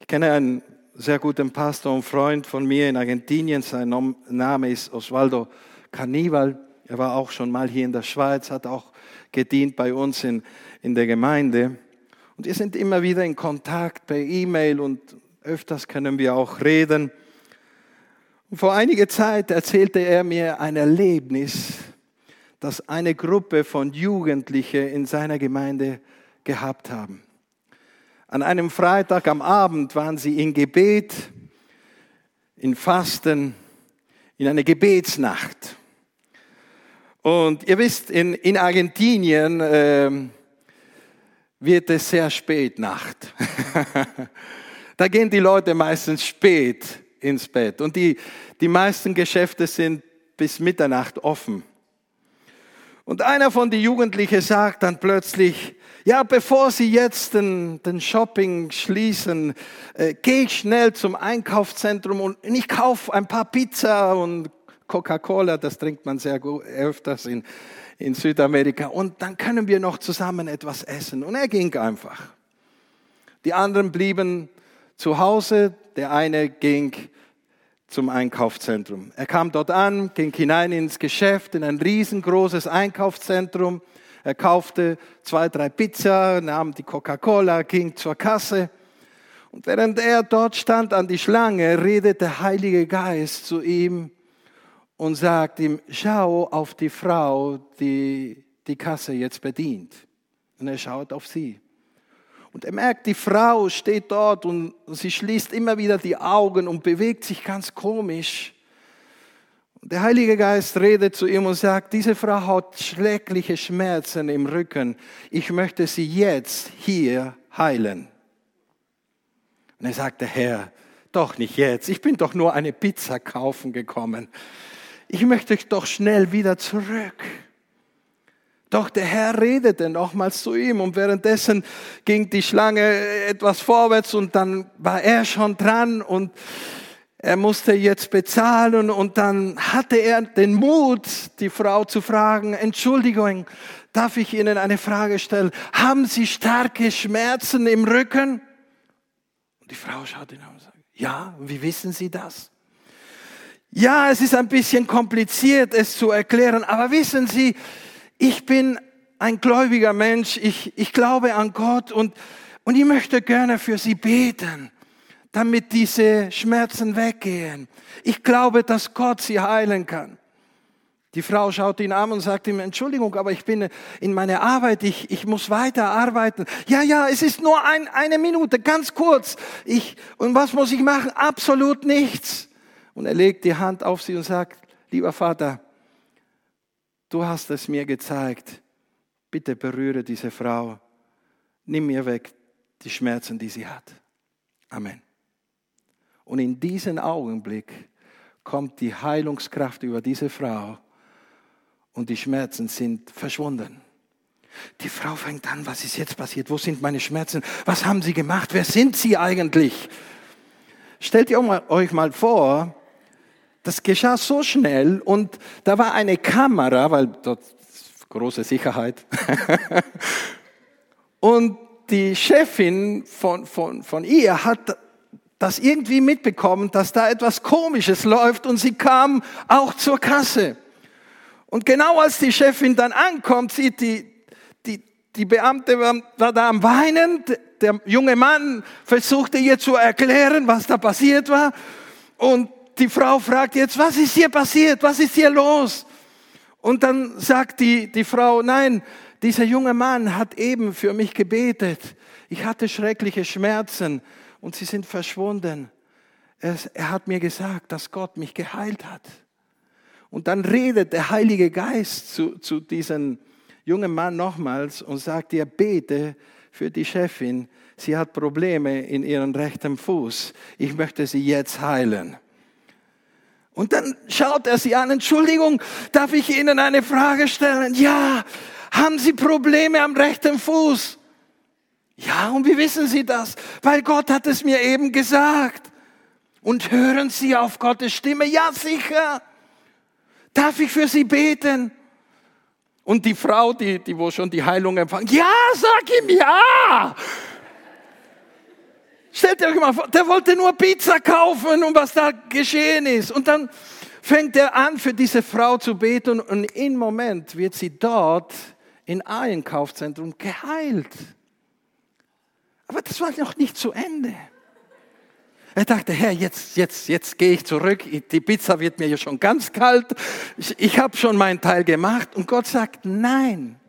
Ich kenne einen sehr guten Pastor und Freund von mir in Argentinien. Sein Name ist Osvaldo Carnival. Er war auch schon mal hier in der Schweiz, hat auch gedient bei uns in, in der Gemeinde. Und wir sind immer wieder in Kontakt per E-Mail und öfters können wir auch reden. Und vor einiger Zeit erzählte er mir ein Erlebnis, das eine Gruppe von Jugendlichen in seiner Gemeinde gehabt haben. An einem Freitag am Abend waren sie in Gebet, in Fasten, in einer Gebetsnacht. Und ihr wisst, in, in Argentinien äh, wird es sehr spät Nacht. (laughs) da gehen die Leute meistens spät ins Bett und die, die meisten Geschäfte sind bis Mitternacht offen. Und einer von den Jugendlichen sagt dann plötzlich, ja, bevor Sie jetzt den, den Shopping schließen, äh, gehe ich schnell zum Einkaufszentrum und ich kaufe ein paar Pizza und Coca-Cola, das trinkt man sehr gut, öfters in, in Südamerika. Und dann können wir noch zusammen etwas essen. Und er ging einfach. Die anderen blieben zu Hause, der eine ging zum Einkaufszentrum. Er kam dort an, ging hinein ins Geschäft, in ein riesengroßes Einkaufszentrum. Er kaufte zwei, drei Pizza, nahm die Coca-Cola, ging zur Kasse. Und während er dort stand an die Schlange, redet der Heilige Geist zu ihm und sagt ihm, schau auf die Frau, die die Kasse jetzt bedient. Und er schaut auf sie. Und er merkt, die Frau steht dort und sie schließt immer wieder die Augen und bewegt sich ganz komisch. Der Heilige Geist redet zu ihm und sagt, diese Frau hat schreckliche Schmerzen im Rücken. Ich möchte sie jetzt hier heilen. Und er sagt, der Herr, doch nicht jetzt. Ich bin doch nur eine Pizza kaufen gekommen. Ich möchte doch schnell wieder zurück. Doch der Herr redete nochmals zu ihm und währenddessen ging die Schlange etwas vorwärts und dann war er schon dran und er musste jetzt bezahlen und dann hatte er den Mut, die Frau zu fragen, Entschuldigung, darf ich Ihnen eine Frage stellen? Haben Sie starke Schmerzen im Rücken? Und die Frau schaut ihn an und sagt, ja, wie wissen Sie das? Ja, es ist ein bisschen kompliziert, es zu erklären, aber wissen Sie, ich bin ein gläubiger Mensch, ich, ich glaube an Gott und, und ich möchte gerne für Sie beten damit diese Schmerzen weggehen. Ich glaube, dass Gott sie heilen kann. Die Frau schaut ihn an und sagt ihm, Entschuldigung, aber ich bin in meiner Arbeit, ich, ich muss weiter arbeiten. Ja, ja, es ist nur ein, eine Minute, ganz kurz. Ich, und was muss ich machen? Absolut nichts. Und er legt die Hand auf sie und sagt, lieber Vater, du hast es mir gezeigt. Bitte berühre diese Frau. Nimm mir weg die Schmerzen, die sie hat. Amen. Und in diesem Augenblick kommt die Heilungskraft über diese Frau und die Schmerzen sind verschwunden. Die Frau fängt an, was ist jetzt passiert? Wo sind meine Schmerzen? Was haben sie gemacht? Wer sind sie eigentlich? Stellt ihr euch mal vor, das geschah so schnell und da war eine Kamera, weil dort große Sicherheit. (laughs) und die Chefin von, von, von ihr hat das irgendwie mitbekommen, dass da etwas Komisches läuft und sie kam auch zur Kasse. Und genau als die Chefin dann ankommt, sieht die, die, die Beamte war, da am Weinen, der junge Mann versuchte ihr zu erklären, was da passiert war. Und die Frau fragt jetzt, was ist hier passiert? Was ist hier los? Und dann sagt die, die Frau, nein, dieser junge Mann hat eben für mich gebetet. Ich hatte schreckliche Schmerzen und sie sind verschwunden. Er, er hat mir gesagt, dass Gott mich geheilt hat. Und dann redet der Heilige Geist zu, zu diesem jungen Mann nochmals und sagt ihr, bete für die Chefin. Sie hat Probleme in ihrem rechten Fuß. Ich möchte sie jetzt heilen. Und dann schaut er sie an, Entschuldigung, darf ich Ihnen eine Frage stellen? Ja, haben Sie Probleme am rechten Fuß? Ja, und wie wissen Sie das? Weil Gott hat es mir eben gesagt. Und hören Sie auf Gottes Stimme? Ja, sicher. Darf ich für Sie beten? Und die Frau, die, die wo schon die Heilung empfangen, ja, sag ihm ja. Stellt euch mal vor, der wollte nur Pizza kaufen und was da geschehen ist. Und dann fängt er an, für diese Frau zu beten und im Moment wird sie dort in Einkaufszentrum geheilt. Aber das war noch nicht zu Ende. Er dachte, Herr, jetzt, jetzt, jetzt gehe ich zurück. Die Pizza wird mir ja schon ganz kalt. Ich, ich habe schon meinen Teil gemacht. Und Gott sagt, nein.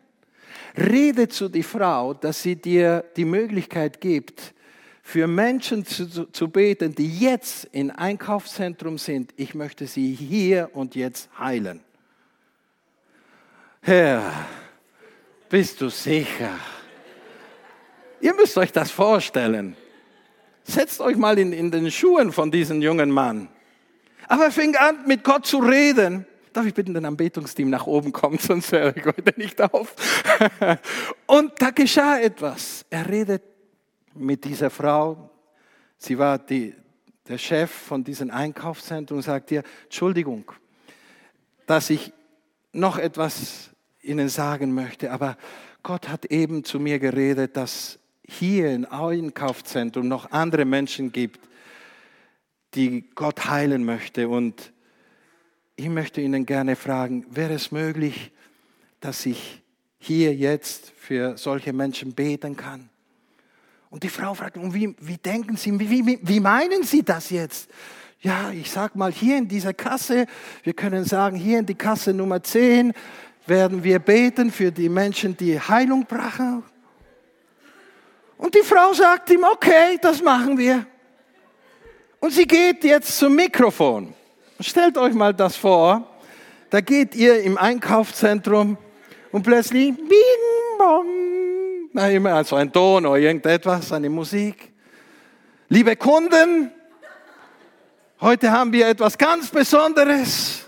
Rede zu die Frau, dass sie dir die Möglichkeit gibt, für Menschen zu, zu beten, die jetzt in Einkaufszentrum sind. Ich möchte sie hier und jetzt heilen. Herr, bist du sicher? Ihr müsst euch das vorstellen. Setzt euch mal in, in den Schuhen von diesem jungen Mann. Aber er fing an, mit Gott zu reden. Darf ich bitten, den Anbetungsteam nach oben kommen, sonst höre ich heute nicht auf. (laughs) Und da geschah etwas. Er redet mit dieser Frau. Sie war die, der Chef von diesem Einkaufszentrum und sagt ihr, Entschuldigung, dass ich noch etwas Ihnen sagen möchte, aber Gott hat eben zu mir geredet, dass hier im Einkaufszentrum noch andere Menschen gibt, die Gott heilen möchte. Und ich möchte Ihnen gerne fragen, wäre es möglich, dass ich hier jetzt für solche Menschen beten kann? Und die Frau fragt, und wie, wie denken Sie, wie, wie, wie meinen Sie das jetzt? Ja, ich sag mal, hier in dieser Kasse, wir können sagen, hier in die Kasse Nummer 10 werden wir beten für die Menschen, die Heilung brauchen. Und die Frau sagt ihm, okay, das machen wir. Und sie geht jetzt zum Mikrofon. Stellt euch mal das vor. Da geht ihr im Einkaufszentrum und plötzlich, bing, bong, na immer also ein Ton oder irgendetwas, eine Musik. Liebe Kunden, heute haben wir etwas ganz Besonderes.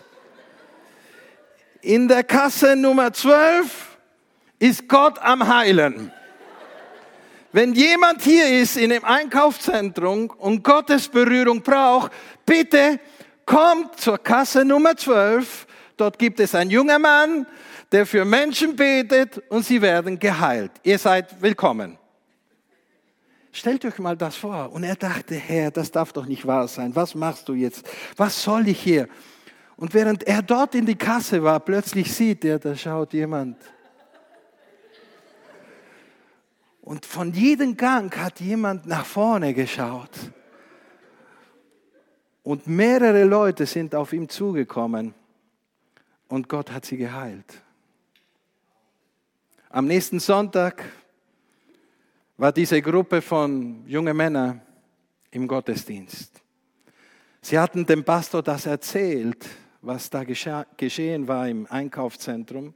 In der Kasse Nummer 12 ist Gott am Heilen. Wenn jemand hier ist in dem Einkaufszentrum und Gottes Berührung braucht, bitte kommt zur Kasse Nummer 12. Dort gibt es einen jungen Mann, der für Menschen betet und sie werden geheilt. Ihr seid willkommen. Stellt euch mal das vor. Und er dachte, Herr, das darf doch nicht wahr sein. Was machst du jetzt? Was soll ich hier? Und während er dort in die Kasse war, plötzlich sieht er, da schaut jemand Und von jedem Gang hat jemand nach vorne geschaut. Und mehrere Leute sind auf ihn zugekommen und Gott hat sie geheilt. Am nächsten Sonntag war diese Gruppe von jungen Männern im Gottesdienst. Sie hatten dem Pastor das erzählt, was da geschehen war im Einkaufszentrum.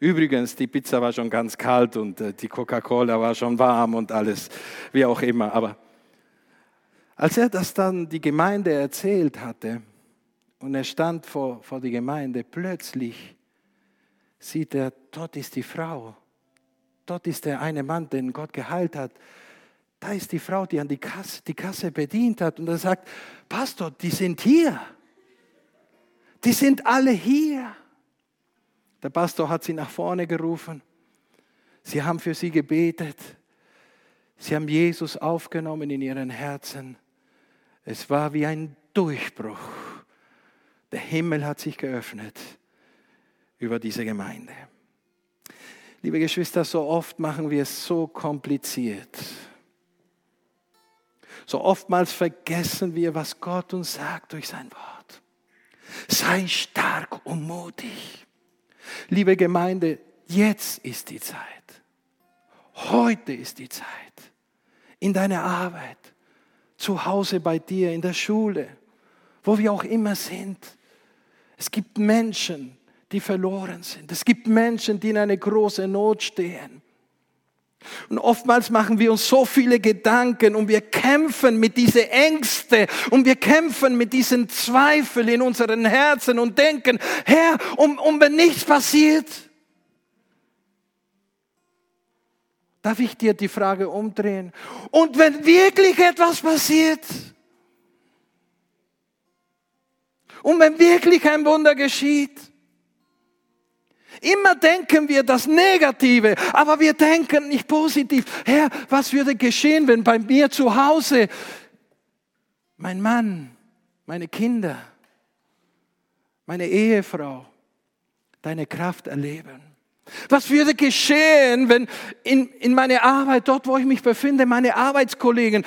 Übrigens, die Pizza war schon ganz kalt und äh, die Coca-Cola war schon warm und alles, wie auch immer. Aber als er das dann die Gemeinde erzählt hatte und er stand vor, vor die Gemeinde, plötzlich sieht er, dort ist die Frau. Dort ist der eine Mann, den Gott geheilt hat. Da ist die Frau, die an die Kasse, die Kasse bedient hat. Und er sagt, Pastor, die sind hier. Die sind alle hier. Der Pastor hat sie nach vorne gerufen. Sie haben für sie gebetet. Sie haben Jesus aufgenommen in ihren Herzen. Es war wie ein Durchbruch. Der Himmel hat sich geöffnet über diese Gemeinde. Liebe Geschwister, so oft machen wir es so kompliziert. So oftmals vergessen wir, was Gott uns sagt durch sein Wort. Sei stark und mutig. Liebe Gemeinde, jetzt ist die Zeit. Heute ist die Zeit. In deiner Arbeit, zu Hause bei dir, in der Schule, wo wir auch immer sind. Es gibt Menschen, die verloren sind. Es gibt Menschen, die in eine große Not stehen. Und oftmals machen wir uns so viele Gedanken und wir kämpfen mit diesen Ängste und wir kämpfen mit diesen Zweifeln in unseren Herzen und denken, Herr, um, um wenn nichts passiert, darf ich dir die Frage umdrehen. Und wenn wirklich etwas passiert, Und wenn wirklich ein Wunder geschieht, Immer denken wir das Negative, aber wir denken nicht positiv. Herr, was würde geschehen, wenn bei mir zu Hause mein Mann, meine Kinder, meine Ehefrau deine Kraft erleben? Was würde geschehen, wenn in, in meine Arbeit, dort wo ich mich befinde, meine Arbeitskollegen,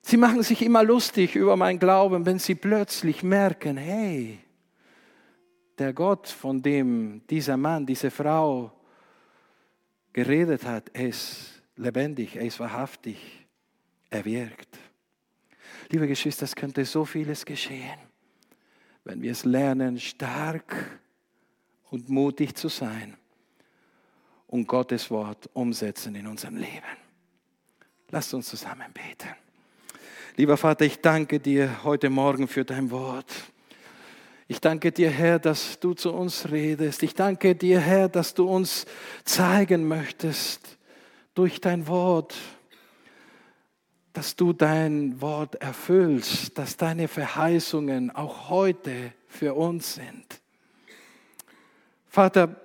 sie machen sich immer lustig über meinen Glauben, wenn sie plötzlich merken, hey, der Gott, von dem dieser Mann, diese Frau geredet hat, er ist lebendig, er ist wahrhaftig, er wirkt. Liebe Geschwister, es könnte so vieles geschehen, wenn wir es lernen, stark und mutig zu sein und Gottes Wort umsetzen in unserem Leben. Lasst uns zusammen beten. Lieber Vater, ich danke dir heute Morgen für dein Wort. Ich danke dir, Herr, dass du zu uns redest. Ich danke dir, Herr, dass du uns zeigen möchtest durch dein Wort, dass du dein Wort erfüllst, dass deine Verheißungen auch heute für uns sind. Vater,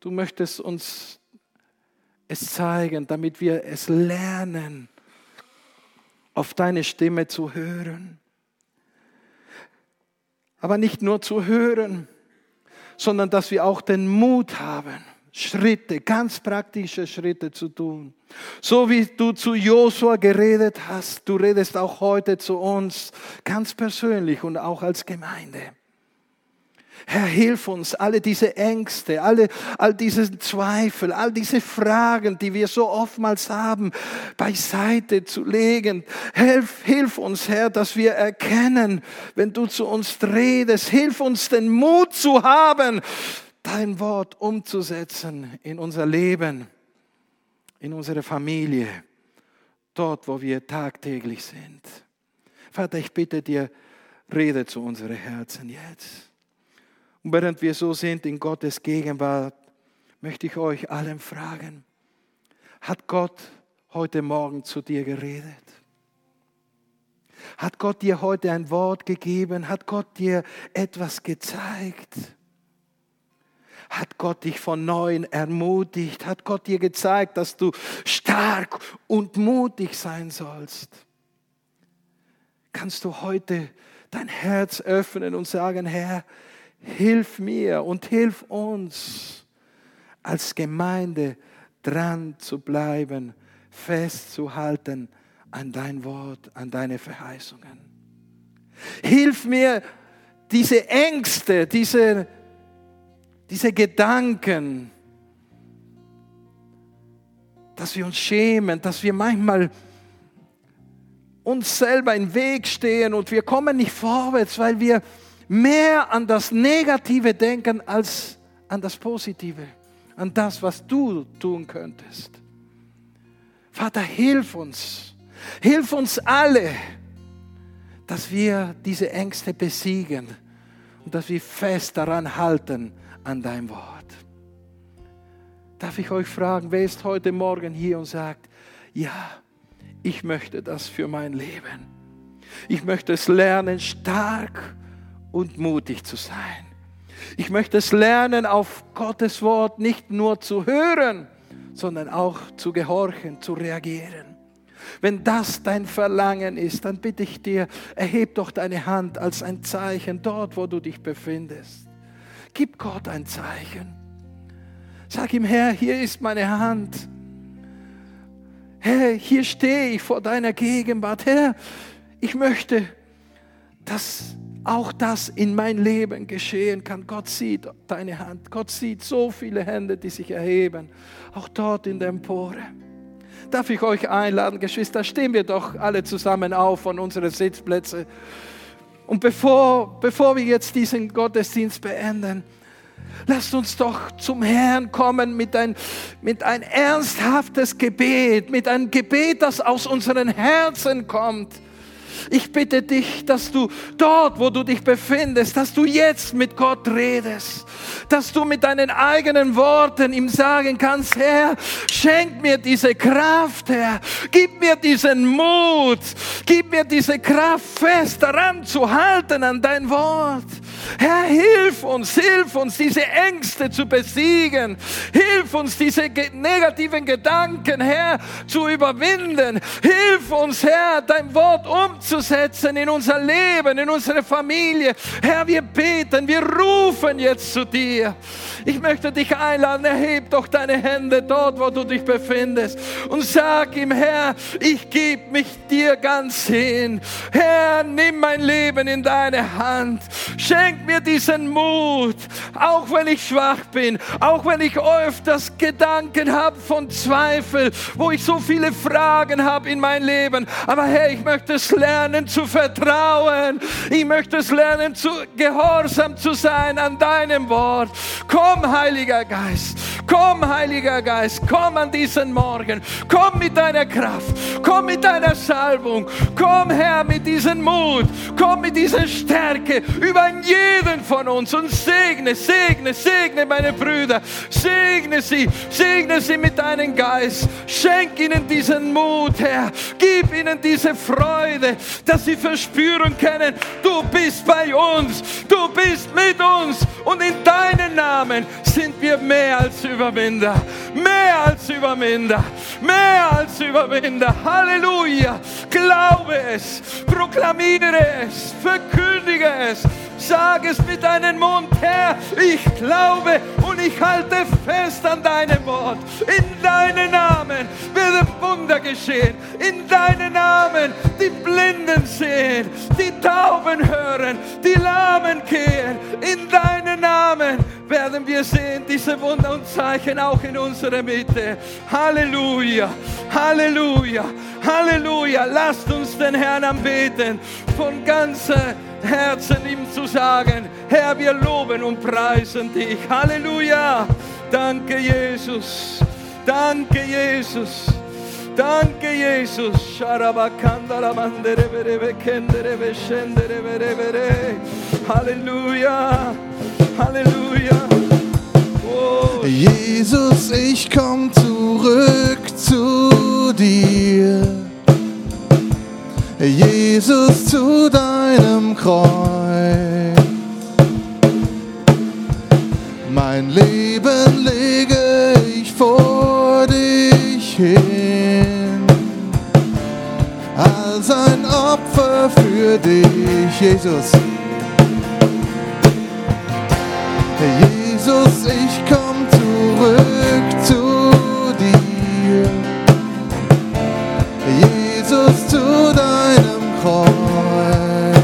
du möchtest uns es zeigen, damit wir es lernen, auf deine Stimme zu hören aber nicht nur zu hören, sondern dass wir auch den Mut haben, Schritte, ganz praktische Schritte zu tun. So wie du zu Josua geredet hast, du redest auch heute zu uns ganz persönlich und auch als Gemeinde. Herr, hilf uns, alle diese Ängste, alle, all diese Zweifel, all diese Fragen, die wir so oftmals haben, beiseite zu legen. Hilf, hilf uns, Herr, dass wir erkennen, wenn du zu uns redest, hilf uns den Mut zu haben, dein Wort umzusetzen in unser Leben, in unsere Familie, dort, wo wir tagtäglich sind. Vater, ich bitte dir, rede zu unseren Herzen jetzt. Und während wir so sind in Gottes Gegenwart, möchte ich euch allen fragen, hat Gott heute Morgen zu dir geredet? Hat Gott dir heute ein Wort gegeben? Hat Gott dir etwas gezeigt? Hat Gott dich von neuem ermutigt? Hat Gott dir gezeigt, dass du stark und mutig sein sollst? Kannst du heute dein Herz öffnen und sagen, Herr, Hilf mir und hilf uns als Gemeinde dran zu bleiben, festzuhalten an dein Wort, an deine Verheißungen. Hilf mir, diese Ängste, diese, diese Gedanken, dass wir uns schämen, dass wir manchmal uns selber im Weg stehen und wir kommen nicht vorwärts, weil wir mehr an das Negative denken als an das Positive, an das, was du tun könntest. Vater, hilf uns, hilf uns alle, dass wir diese Ängste besiegen und dass wir fest daran halten an dein Wort. Darf ich euch fragen, wer ist heute Morgen hier und sagt, ja, ich möchte das für mein Leben. Ich möchte es lernen, stark und mutig zu sein. Ich möchte es lernen, auf Gottes Wort nicht nur zu hören, sondern auch zu gehorchen, zu reagieren. Wenn das dein Verlangen ist, dann bitte ich dir, erheb doch deine Hand als ein Zeichen dort, wo du dich befindest. Gib Gott ein Zeichen. Sag ihm, Herr, hier ist meine Hand. Herr, hier stehe ich vor deiner Gegenwart. Herr, ich möchte, dass auch das in mein Leben geschehen kann. Gott sieht deine Hand. Gott sieht so viele Hände, die sich erheben. Auch dort in der Empore. Darf ich euch einladen, Geschwister, stehen wir doch alle zusammen auf von unseren Sitzplätzen. Und bevor, bevor wir jetzt diesen Gottesdienst beenden, lasst uns doch zum Herrn kommen mit ein, mit ein ernsthaftes Gebet, mit einem Gebet, das aus unseren Herzen kommt Ich bitte dich, dass du dort, wo du dich befindest, dass du jetzt mit Gott redest, dass du mit deinen eigenen Worten ihm sagen kannst, Herr, schenk mir diese Kraft, Herr, gib mir diesen Mut, gib mir diese Kraft fest daran zu halten an dein Wort. Herr, hilf uns, hilf uns, diese Ängste zu besiegen. Hilf uns, diese negativen Gedanken, Herr, zu überwinden. Hilf uns, Herr, dein Wort umzusetzen in unser Leben, in unsere Familie. Herr, wir beten, wir rufen jetzt zu dir. Ich möchte dich einladen, erheb doch deine Hände dort, wo du dich befindest und sag ihm, Herr, ich gebe mich dir ganz hin. Herr, nimm mein Leben in deine Hand. Schenk mir diesen Mut, auch wenn ich schwach bin, auch wenn ich öfters Gedanken habe von Zweifel, wo ich so viele Fragen habe in mein Leben. Aber Herr, ich möchte es lernen zu vertrauen. Ich möchte es lernen, zu, gehorsam zu sein an deinem Wort. Komm, Heiliger Geist. Komm, Heiliger Geist. Komm an diesen Morgen. Komm mit deiner Kraft. Komm mit deiner Salbung. Komm, Herr, mit diesem Mut. Komm mit dieser Stärke über jeden von uns und segne, segne, segne meine Brüder. Segne sie. Segne sie mit deinem Geist. Schenk ihnen diesen Mut, Herr. Gib ihnen diese Freude, dass sie verspüren können, du bist bei uns. Du bist mit uns. Und in deinem Namen sind wir mehr als Überwinder. Mehr als Überwinder. Mehr als Überwinder. Halleluja. Glaube es. Proklamiere es. Verkündige es. Sag es mit deinem Mund, Herr, ich glaube und ich halte fest an deinem Wort. In deinem Namen werden Wunder geschehen. In deinem Namen die Blinden sehen, die Tauben hören, die Lahmen gehen. In deinem Namen werden wir sehen diese Wunder und Zeichen auch in unserer Mitte. Halleluja, Halleluja, Halleluja. Lasst uns den Herrn anbeten von ganzer Herzen ihm zu sagen, Herr, wir loben und preisen dich. Halleluja. Danke, Jesus. Danke, Jesus. Danke, Jesus. Halleluja. Halleluja. Oh. Jesus, ich komm zurück zu dir. Jesus, zu deinem Kreuz. Mein Leben lege ich vor dich hin. Als ein Opfer für dich, Jesus. Jesus, ich komm zurück zu dir. Jesus, zu deinem Kreuz.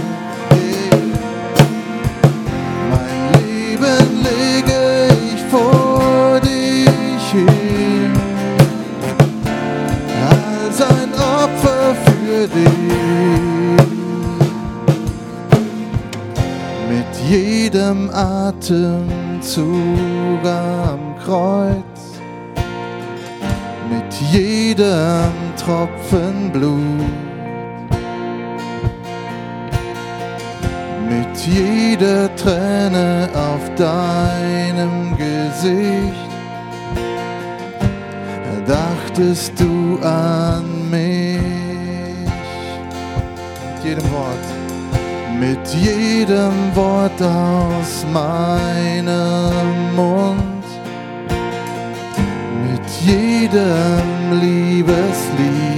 Mein Leben lege ich vor dich hin. Als ein Opfer für dich. Mit jedem Atemzug am Kreuz, mit jedem Tropfen Blut, mit jeder Träne auf deinem Gesicht, dachtest du an mich. Mit jedem Wort mit jedem Wort aus meinem Mund, mit jedem Liebeslied,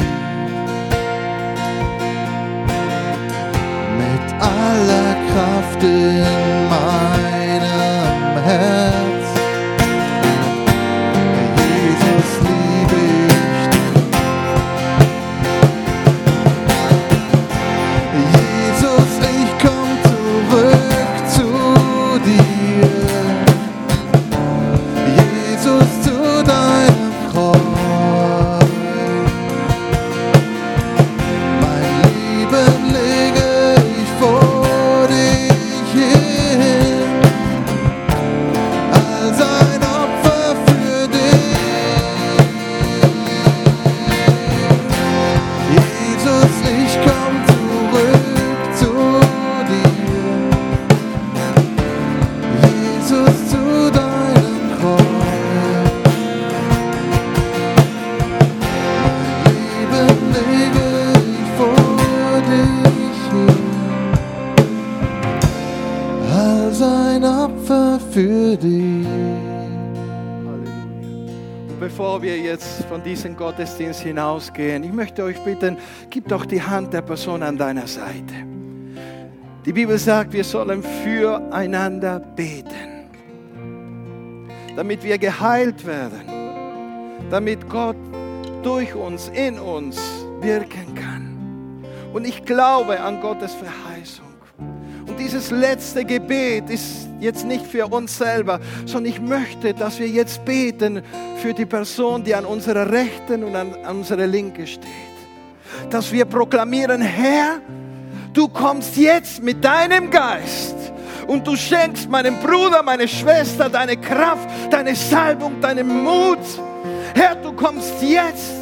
diesem Gottesdienst hinausgehen, ich möchte euch bitten, gib doch die Hand der Person an deiner Seite. Die Bibel sagt, wir sollen füreinander beten, damit wir geheilt werden, damit Gott durch uns, in uns wirken kann. Und ich glaube an Gottes Verheißung. Und dieses letzte Gebet ist jetzt nicht für uns selber, sondern ich möchte, dass wir jetzt beten für die Person, die an unserer rechten und an unserer linken steht. Dass wir proklamieren, Herr, du kommst jetzt mit deinem Geist und du schenkst meinem Bruder, meine Schwester deine Kraft, deine Salbung, deinen Mut. Herr, du kommst jetzt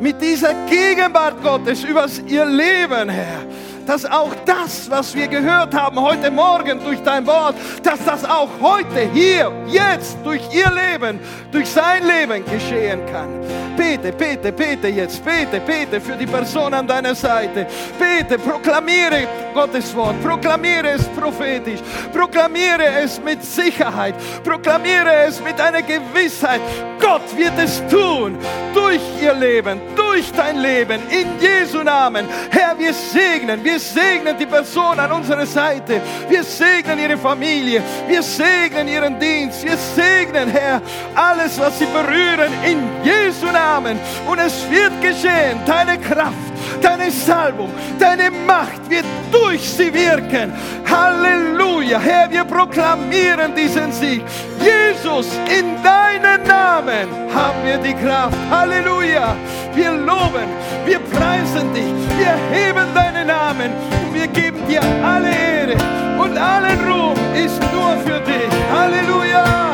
mit dieser Gegenwart Gottes übers ihr Leben, Herr dass auch das, was wir gehört haben heute Morgen durch dein Wort, dass das auch heute, hier, jetzt, durch ihr Leben, durch sein Leben geschehen kann. Bete, bete, bete jetzt, bete, bete für die Person an deiner Seite. Bete, proklamiere Gottes Wort, proklamiere es prophetisch, proklamiere es mit Sicherheit, proklamiere es mit einer Gewissheit. Gott wird es tun durch ihr Leben, durch dein Leben, in Jesu Namen. Herr, wir segnen, wir segnen die Person an unserer Seite. Wir segnen ihre Familie. Wir segnen ihren Dienst. Wir segnen, Herr, alles, was sie berühren, in Jesu Namen. Und es wird geschehen. Deine Kraft, deine Salbung, deine Macht wird durch sie wirken. Halleluja. Herr, wir proklamieren diesen Sieg. Jesus, in deinen Namen haben wir die Kraft. Halleluja. Wir loben, wir preisen dich, wir heben deinen Namen und wir geben dir alle Ehre und allen Ruhm ist nur für dich. Halleluja.